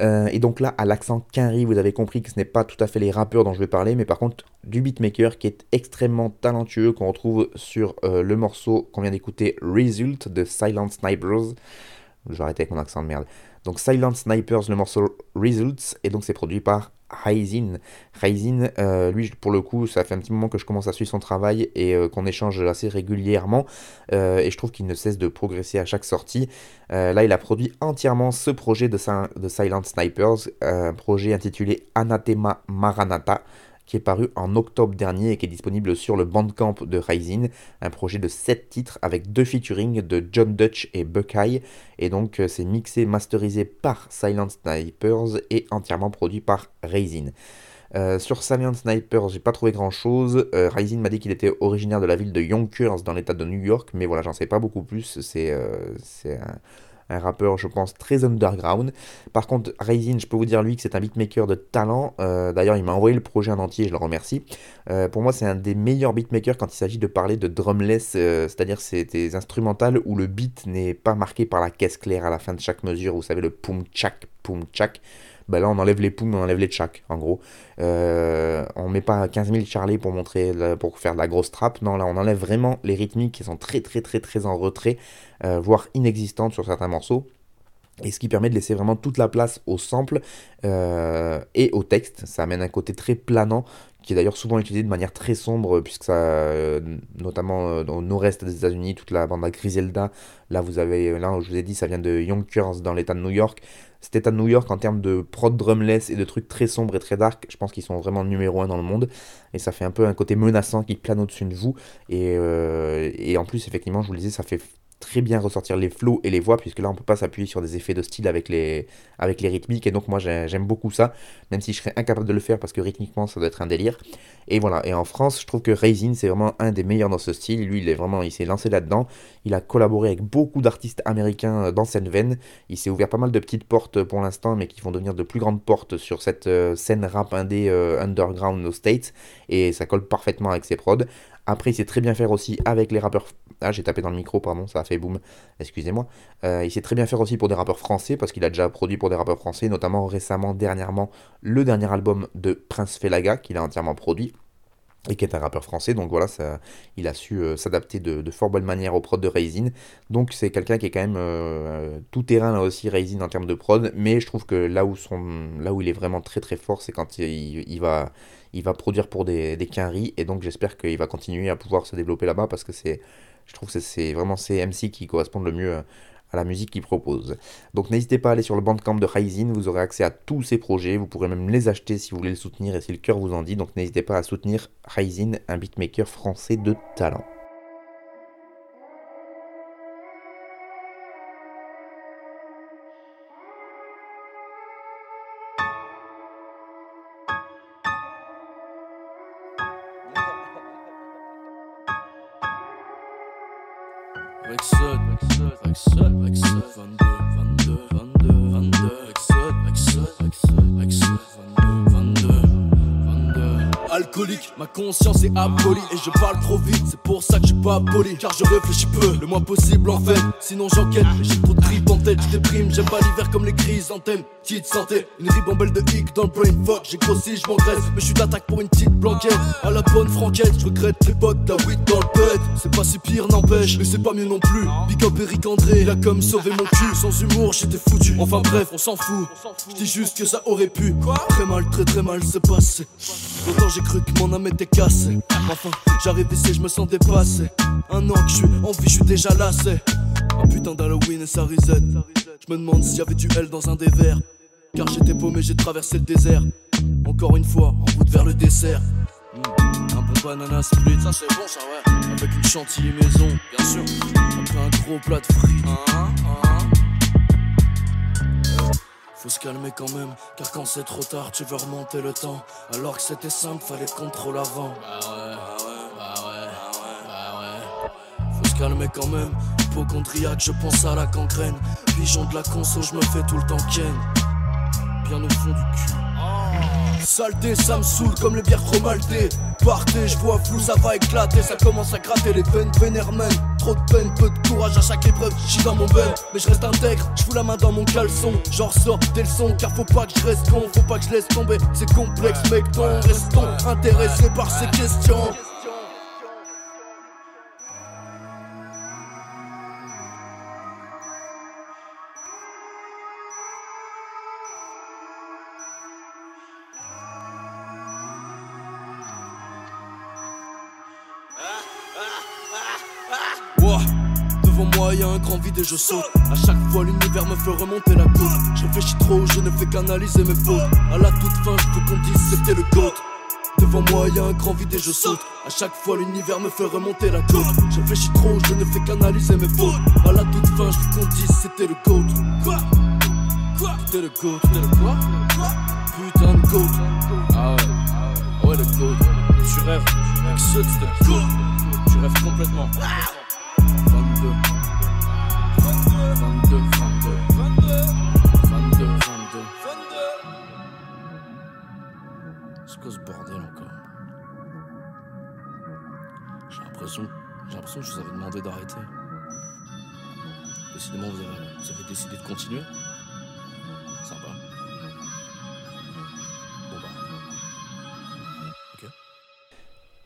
Euh, et donc là, à l'accent Quinry, vous avez compris que ce n'est pas tout à fait les rappeurs dont je vais parler, mais par contre du beatmaker qui est extrêmement talentueux, qu'on retrouve sur euh, le morceau qu'on vient d'écouter, Result de Silent Snipers. Je avec mon accent de merde. Donc Silent Snipers, le morceau Results, et donc c'est produit par Ryzin. Ryzin, euh, lui, pour le coup, ça fait un petit moment que je commence à suivre son travail et euh, qu'on échange assez régulièrement. Euh, et je trouve qu'il ne cesse de progresser à chaque sortie. Euh, là, il a produit entièrement ce projet de, de Silent Snipers, un projet intitulé Anathema Maranatha qui est paru en octobre dernier et qui est disponible sur le Bandcamp de Ryzin, un projet de 7 titres avec deux featuring de John Dutch et Buckeye, et donc euh, c'est mixé, masterisé par Silent Snipers et entièrement produit par Ryzin. Euh, sur Silent Snipers, j'ai pas trouvé grand chose. Euh, Ryzin m'a dit qu'il était originaire de la ville de Yonkers dans l'état de New York, mais voilà, j'en sais pas beaucoup plus. C'est euh, un rappeur, je pense, très underground. Par contre, Raisin, je peux vous dire lui que c'est un beatmaker de talent. Euh, D'ailleurs, il m'a envoyé le projet en entier, je le remercie. Euh, pour moi, c'est un des meilleurs beatmakers quand il s'agit de parler de drumless, euh, c'est-à-dire c'est des instrumentales où le beat n'est pas marqué par la caisse claire à la fin de chaque mesure. Vous savez, le poum tchak, Ben là, on enlève les poums, on enlève les tchak, en gros. Euh, on met pas 15 000 charlés pour montrer, pour faire de la grosse trappe. Non, là, on enlève vraiment les rythmiques qui sont très, très, très, très en retrait, euh, voire inexistantes sur certains morceaux. Et ce qui permet de laisser vraiment toute la place au sample euh, et au texte. Ça amène un côté très planant qui est d'ailleurs souvent utilisé de manière très sombre, puisque ça, euh, notamment au nord-est des États-Unis, toute la bande à Griselda, là vous avez, là je vous ai dit, ça vient de Yonkers dans l'état de New York. État de New York, en termes de prod drumless et de trucs très sombres et très dark, je pense qu'ils sont vraiment numéro un dans le monde. Et ça fait un peu un côté menaçant qui plane au-dessus de vous. Et, euh, en plus, effectivement, je vous le disais, ça fait très bien ressortir les flows et les voix, puisque là on peut pas s'appuyer sur des effets de style avec les rythmiques, et donc moi j'aime beaucoup ça, même si je serais incapable de le faire parce que rythmiquement ça doit être un délire. Et voilà, et en France, je trouve que Raisin c'est vraiment un des meilleurs dans ce style, lui il est vraiment, il s'est lancé là-dedans, il a collaboré avec beaucoup d'artistes américains euh, dans cette veine, il s'est ouvert pas mal de petites portes pour l'instant, mais qui vont devenir de plus grandes portes sur cette euh, scène rap indé euh, underground aux States, et ça colle parfaitement avec ses prods. Après, il sait très bien faire aussi avec les rappeurs. Ah, j'ai tapé dans le micro, pardon, ça a fait boum, excusez-moi. Euh, il sait très bien faire aussi pour des rappeurs français, parce qu'il a déjà produit pour des rappeurs français, notamment récemment, dernièrement, le dernier album de Prince Felaga, qu'il a entièrement produit et qui est un rappeur français, donc voilà, il a su euh, s'adapter de, fort bonne manière au prod de Raisin. Donc c'est quelqu'un qui est quand même euh, tout terrain là aussi, Raisin en termes de prod, mais je trouve que là où, il est vraiment très très fort, c'est quand il, va, produire pour des, des et donc j'espère qu'il va continuer à pouvoir se développer là-bas parce que c'est, je trouve que c'est vraiment ces MC qui correspondent le mieux à la musique qu'il propose. Donc n'hésitez pas à aller sur le bandcamp de Raisin, vous aurez accès à tous ces projets, vous pourrez même les acheter si vous voulez le soutenir et si le cœur vous en dit. Donc n'hésitez pas à soutenir Raisin, un beatmaker français de talent. Conscience est abolie et je parle trop vite, c'est pour ça que je suis pas poli. Car je réfléchis peu, le moins possible en fait. Sinon j'enquête, j'ai trop de trip en tête, je déprime. J'aime pas l'hiver comme les thème Petite santé, une ribambelle de hic dans le brain fuck. J'ai grossi, je m'engraisse, mais je suis d'attaque pour une petite blanquette. À la bonne franquette, je regrette l'époque, la weed dans le pet. C'est pas si pire, n'empêche, mais c'est pas mieux non plus. Big up Eric André, il a comme sauvé mon cul. Sans humour, j'étais foutu. Enfin bref, on s'en fout. Je dis juste que ça aurait pu. Très mal, très très mal, c'est passé. Longtemps j'ai cru que mon âme Enfin, j'arrive ici, je me sens dépassé. Un an que je suis en vie, je suis déjà lassé. Un putain d'Halloween et ça reset. Je me demande s'il y avait du L dans un des verres. Car j'étais paumé, j'ai traversé le désert. Encore une fois, en route vers le dessert. Hmm, un bon banana split, ça c'est bon ça ouais. Avec une chantilly maison, bien sûr. Après un gros plat de frites. Ah, faut se calmer quand même, car quand c'est trop tard, tu veux remonter le temps. Alors que c'était simple, fallait contrôle avant. Bah ouais, bah ouais, bah ouais, bah ouais. Faut se calmer quand même, hypochondriaque, je pense à la gangrène. Pigeon de la conso, je me fais tout le temps ken. Bien au fond du cul. Saleté, ça me saoule comme les bières trop maltées. Partez, je vois flou, ça va éclater. Ça commence à gratter les peines, vénèrement. Trop de peine, peu de courage à chaque épreuve. J'suis dans mon ben, mais je reste intègre. Je fous la main dans mon caleçon. Genre sors des leçons, car faut pas que je reste con. Faut pas que je laisse tomber. C'est complexe, mec, ton restons intéressés par ces questions? Vide et je saute. À chaque fois, l'univers me fait remonter la côte. Je réfléchis trop, je ne fais qu'analyser mes fautes. À la toute fin, je veux qu'on dise c'était le GOAT. Devant moi, y a un grand vide et je saute. À chaque fois, l'univers me fait remonter la côte. Je réfléchis trop, je ne fais qu'analyser mes fautes. À la toute fin, je veux qu'on dise c'était le GOAT. Quoi? Quoi? C'était le GOAT. C'était le quoi? Putain de GOAT. Ah ouais. Ah ouais, le GOAT. Tu rêves. Avec ceux, c'était le GOAT. Tu rêves complètement. 22. 22, 22, 22, 22, 22. C'est quoi ce bordel encore? J'ai l'impression, j'ai l'impression que je vous avais demandé d'arrêter. Décidément, vous avez, vous avez décidé de continuer.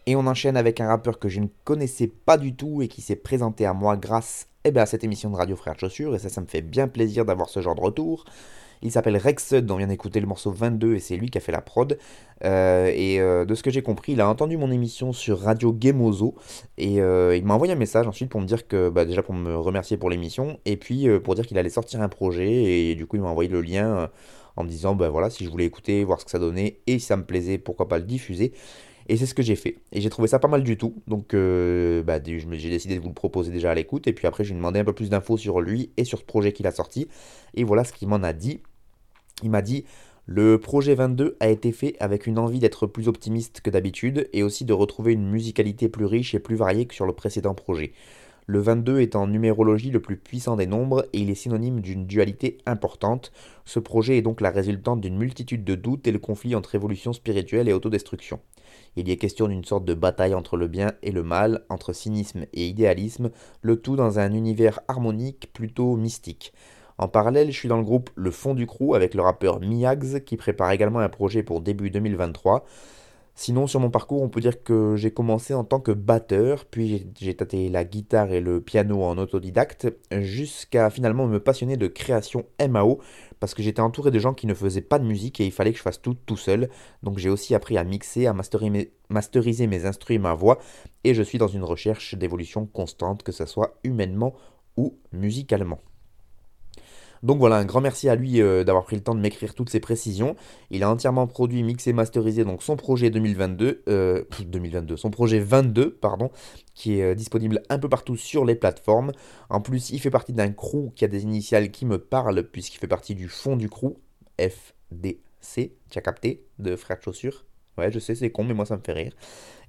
Et on enchaîne avec un rappeur que je ne connaissais pas du tout et qui s'est présenté à moi grâce eh bien, à cette émission de Radio Frères Chaussures, et ça, ça me fait bien plaisir d'avoir ce genre de retour. Il s'appelle Rexud, on vient d'écouter le morceau 22 et c'est lui qui a fait la prod. Euh, et euh, de ce que j'ai compris, il a entendu mon émission sur Radio Gemozo et euh, il m'a envoyé un message ensuite pour me dire que, bah, déjà pour me remercier pour l'émission et puis pour dire qu'il allait sortir un projet et du coup il m'a envoyé le lien en me disant, bah voilà, si je voulais écouter, voir ce que ça donnait et si ça me plaisait, pourquoi pas le diffuser. Et c'est ce que j'ai fait. Et j'ai trouvé ça pas mal du tout. Donc euh, bah, j'ai décidé de vous le proposer déjà à l'écoute. Et puis après, j'ai demandé un peu plus d'infos sur lui et sur ce projet qu'il a sorti. Et voilà ce qu'il m'en a dit. Il m'a dit le projet 22 a été fait avec une envie d'être plus optimiste que d'habitude et aussi de retrouver une musicalité plus riche et plus variée que sur le précédent projet. Le 22 est en numérologie le plus puissant des nombres et il est synonyme d'une dualité importante. Ce projet est donc la résultante d'une multitude de doutes et le conflit entre évolution spirituelle et autodestruction. Il y est question d'une sorte de bataille entre le bien et le mal, entre cynisme et idéalisme, le tout dans un univers harmonique plutôt mystique. En parallèle, je suis dans le groupe Le Fond du Crew avec le rappeur Miags qui prépare également un projet pour début 2023. Sinon, sur mon parcours, on peut dire que j'ai commencé en tant que batteur, puis j'ai tâté la guitare et le piano en autodidacte, jusqu'à finalement me passionner de création MAO, parce que j'étais entouré de gens qui ne faisaient pas de musique et il fallait que je fasse tout tout seul. Donc j'ai aussi appris à mixer, à masteriser mes instruments et ma voix, et je suis dans une recherche d'évolution constante, que ce soit humainement ou musicalement. Donc voilà, un grand merci à lui euh, d'avoir pris le temps de m'écrire toutes ces précisions. Il a entièrement produit, mixé, masterisé donc son projet 2022, 2022, euh, 22, pardon, qui est euh, disponible un peu partout sur les plateformes. En plus, il fait partie d'un crew qui a des initiales qui me parlent, puisqu'il fait partie du fond du crew, FDC, tu as capté, de Frères de Chaussures. Ouais, je sais, c'est con, mais moi ça me fait rire.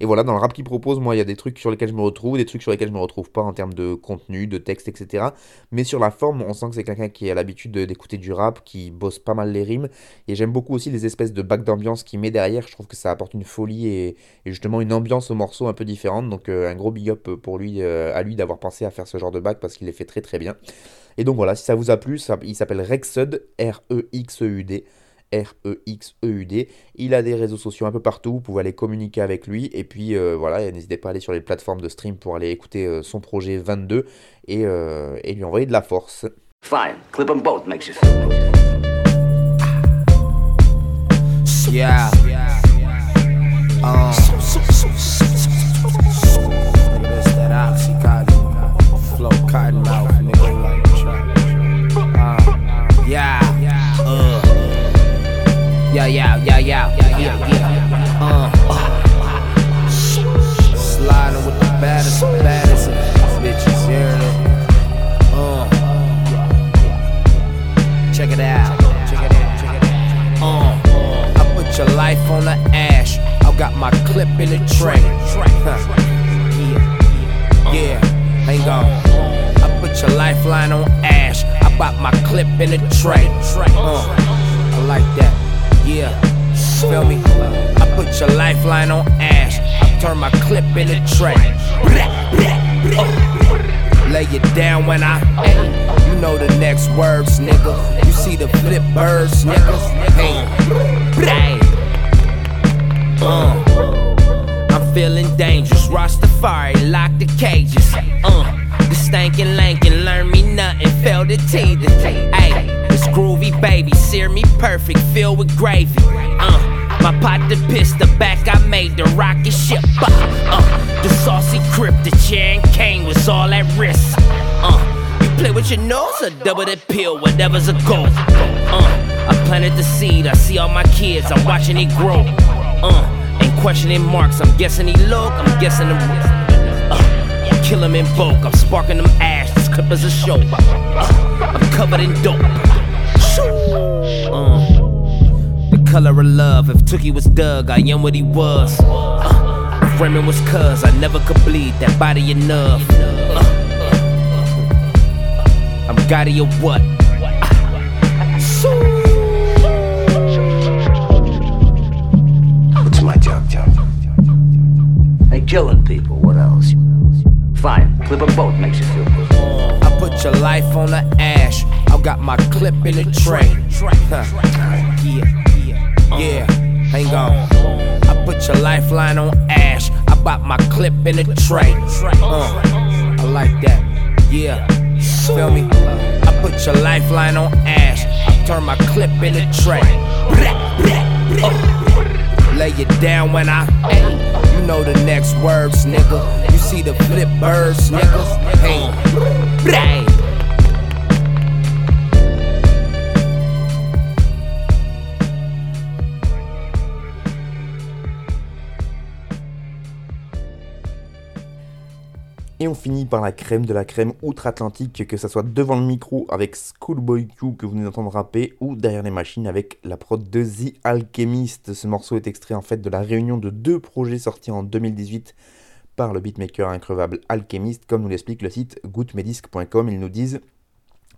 Et voilà, dans le rap qu'il propose, moi, il y a des trucs sur lesquels je me retrouve, des trucs sur lesquels je me retrouve pas en termes de contenu, de texte, etc. Mais sur la forme, on sent que c'est quelqu'un qui a l'habitude d'écouter du rap, qui bosse pas mal les rimes. Et j'aime beaucoup aussi les espèces de bacs d'ambiance qu'il met derrière. Je trouve que ça apporte une folie et, justement une ambiance au morceau un peu différente. Donc euh, un gros big up pour lui, euh, à lui d'avoir pensé à faire ce genre de bac parce qu'il les fait très très bien. Et donc voilà, si ça vous a plu, il s'appelle Rexud, R-E-X-E-U-D. R-E-X-E-U-D. Il a des réseaux sociaux un peu partout, vous pouvez aller communiquer avec lui. Et puis euh, voilà, n'hésitez pas à aller sur les plateformes de stream pour aller écouter euh, son projet 22 et, euh, et lui envoyer de la force. Fine, clip them both makes you feel Yeah. Uh. Flow yeah, yeah, yeah, yeah. Uh, uh. Sliding with the baddest, baddest bitches, hearing. Uh, out, out, check it out. Uh, I put your life on the ash. I got my clip in the tray. Huh. Yeah, yeah, hang on. I put your lifeline on ash. I bought my clip in the tray. Uh, I like that. Yeah, feel me? I put your lifeline on ash. I turn my clip in a tray. Oh. Lay it down when I, you know the next words, nigga. You see the flip birds, nigga. Hey, uh, I'm feeling dangerous. Rastafari, lock the cages. Uh, the stankin' lankin' learn me nothing, fell the teeth. Hey. It's groovy, baby, sear me perfect, filled with gravy. My pot the piss, the back I made, the rocket ship. Uh, uh, the saucy crip, the chair and cane was all at risk. Uh, you play with your nose or double the pill, whatever's a goal. Uh, I planted the seed, I see all my kids, I'm watching it grow. Uh, ain't questioning marks, I'm guessing he look, I'm guessing him. Uh, kill him in bulk, I'm sparking them ash, this clip is a show. Uh, I'm covered in dope. Color of love. If Tookie was Doug, I am what he was. Uh, if Raymond was cuz, I never could bleed that body enough. Uh, I'm Gotti or what? What's my job, job? Hey, killing people. What else? Fine, clip them both makes you feel good. I put your life on the ash. I got my clip in the tray. Huh. Yeah, yeah, hang on. I put your lifeline on ash. I bought my clip in a tray. Uh, I like that. Yeah, feel me? I put your lifeline on ash. I turn my clip in a tray. Uh, lay it down when I. You know the next words, nigga. You see the flip birds, nigga. Hey, on finit par la crème de la crème outre-Atlantique, que ce soit devant le micro avec Schoolboy Q que vous venez d'entendre rapper, ou derrière les machines avec la prod de The Alchemist. Ce morceau est extrait en fait de la réunion de deux projets sortis en 2018 par le beatmaker increvable Alchemist, comme nous l'explique le site goutmedisc.com. Ils nous disent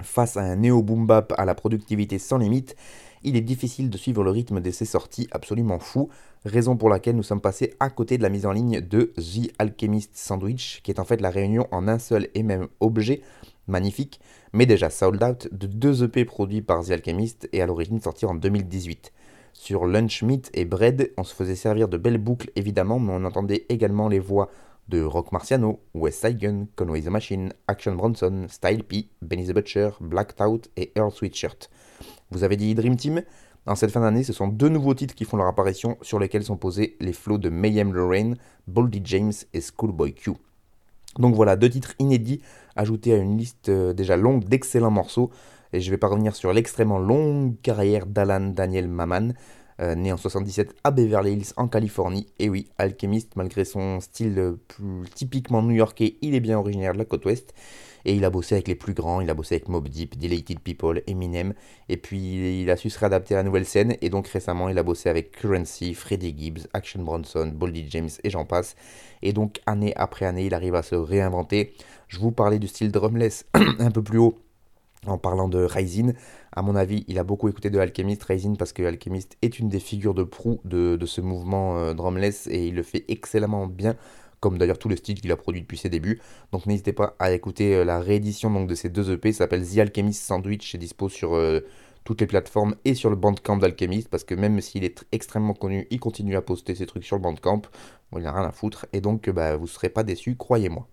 Face à un néo-boom bap à la productivité sans limite, il est difficile de suivre le rythme de ces sorties absolument fous, raison pour laquelle nous sommes passés à côté de la mise en ligne de The Alchemist Sandwich, qui est en fait la réunion en un seul et même objet, magnifique, mais déjà sold out, de deux EP produits par The Alchemist et à l'origine sortis en 2018. Sur Lunch Meat et Bread, on se faisait servir de belles boucles évidemment, mais on entendait également les voix de Rock Marciano, West Side Gun, Conway the Machine, Action Bronson, Style P, Benny the Butcher, Black Tout et Earl Sweatshirt. Vous avez dit Dream Team En cette fin d'année, ce sont deux nouveaux titres qui font leur apparition sur lesquels sont posés les flots de Mayhem Lorraine, Boldy James et Schoolboy Q. Donc voilà, deux titres inédits ajoutés à une liste euh, déjà longue d'excellents morceaux. Et je vais pas revenir sur l'extrêmement longue carrière d'Alan Daniel Maman, euh, né en 77 à Beverly Hills en Californie. Et oui, alchimiste, malgré son style plus typiquement new-yorkais, il est bien originaire de la côte ouest. Et il a bossé avec les plus grands, il a bossé avec Mob Deep, Deleted People, Eminem. Et puis il a su se réadapter à la nouvelle scène. Et donc récemment, il a bossé avec Currency, Freddie Gibbs, Action Bronson, Boldy James et j'en passe. Et donc année après année, il arrive à se réinventer. Je vous parlais du style drumless un peu plus haut en parlant de Ryzen, à mon avis, il a beaucoup écouté de Alchemist, Ryzen, parce que Alchemist est une des figures de proue de, ce mouvement euh, drumless et il le fait excellemment bien, comme d'ailleurs tout le style qu'il a produit depuis ses débuts. Donc n'hésitez pas à écouter euh, la réédition donc, de ces deux EP, s'appelle The Alchemist Sandwich, c'est dispo sur euh, toutes les plateformes et sur le bandcamp d'Alchemist, parce que même s'il est extrêmement connu, il continue à poster ses trucs sur le bandcamp, bon, il n'a rien à foutre, et donc bah, vous ne serez pas déçus, croyez-moi.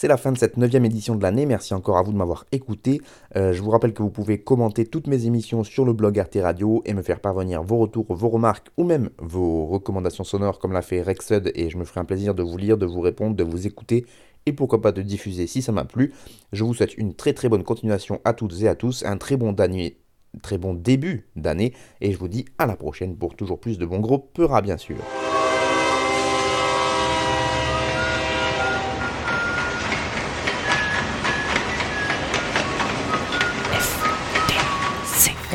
C'est la fin de cette neuvième édition de l'année. Merci encore à vous de m'avoir écouté. Euh, je vous rappelle que vous pouvez commenter toutes mes émissions sur le blog Arte Radio et me faire parvenir vos retours, vos remarques ou même vos recommandations sonores comme l'a fait Rexud et je me ferai un plaisir de vous lire, de vous répondre, de vous écouter et pourquoi pas de diffuser si ça m'a plu. Je vous souhaite une très très bonne continuation à toutes et à tous, un très bon très bon début d'année et je vous dis à la prochaine pour toujours plus de bons gros peuras bien sûr.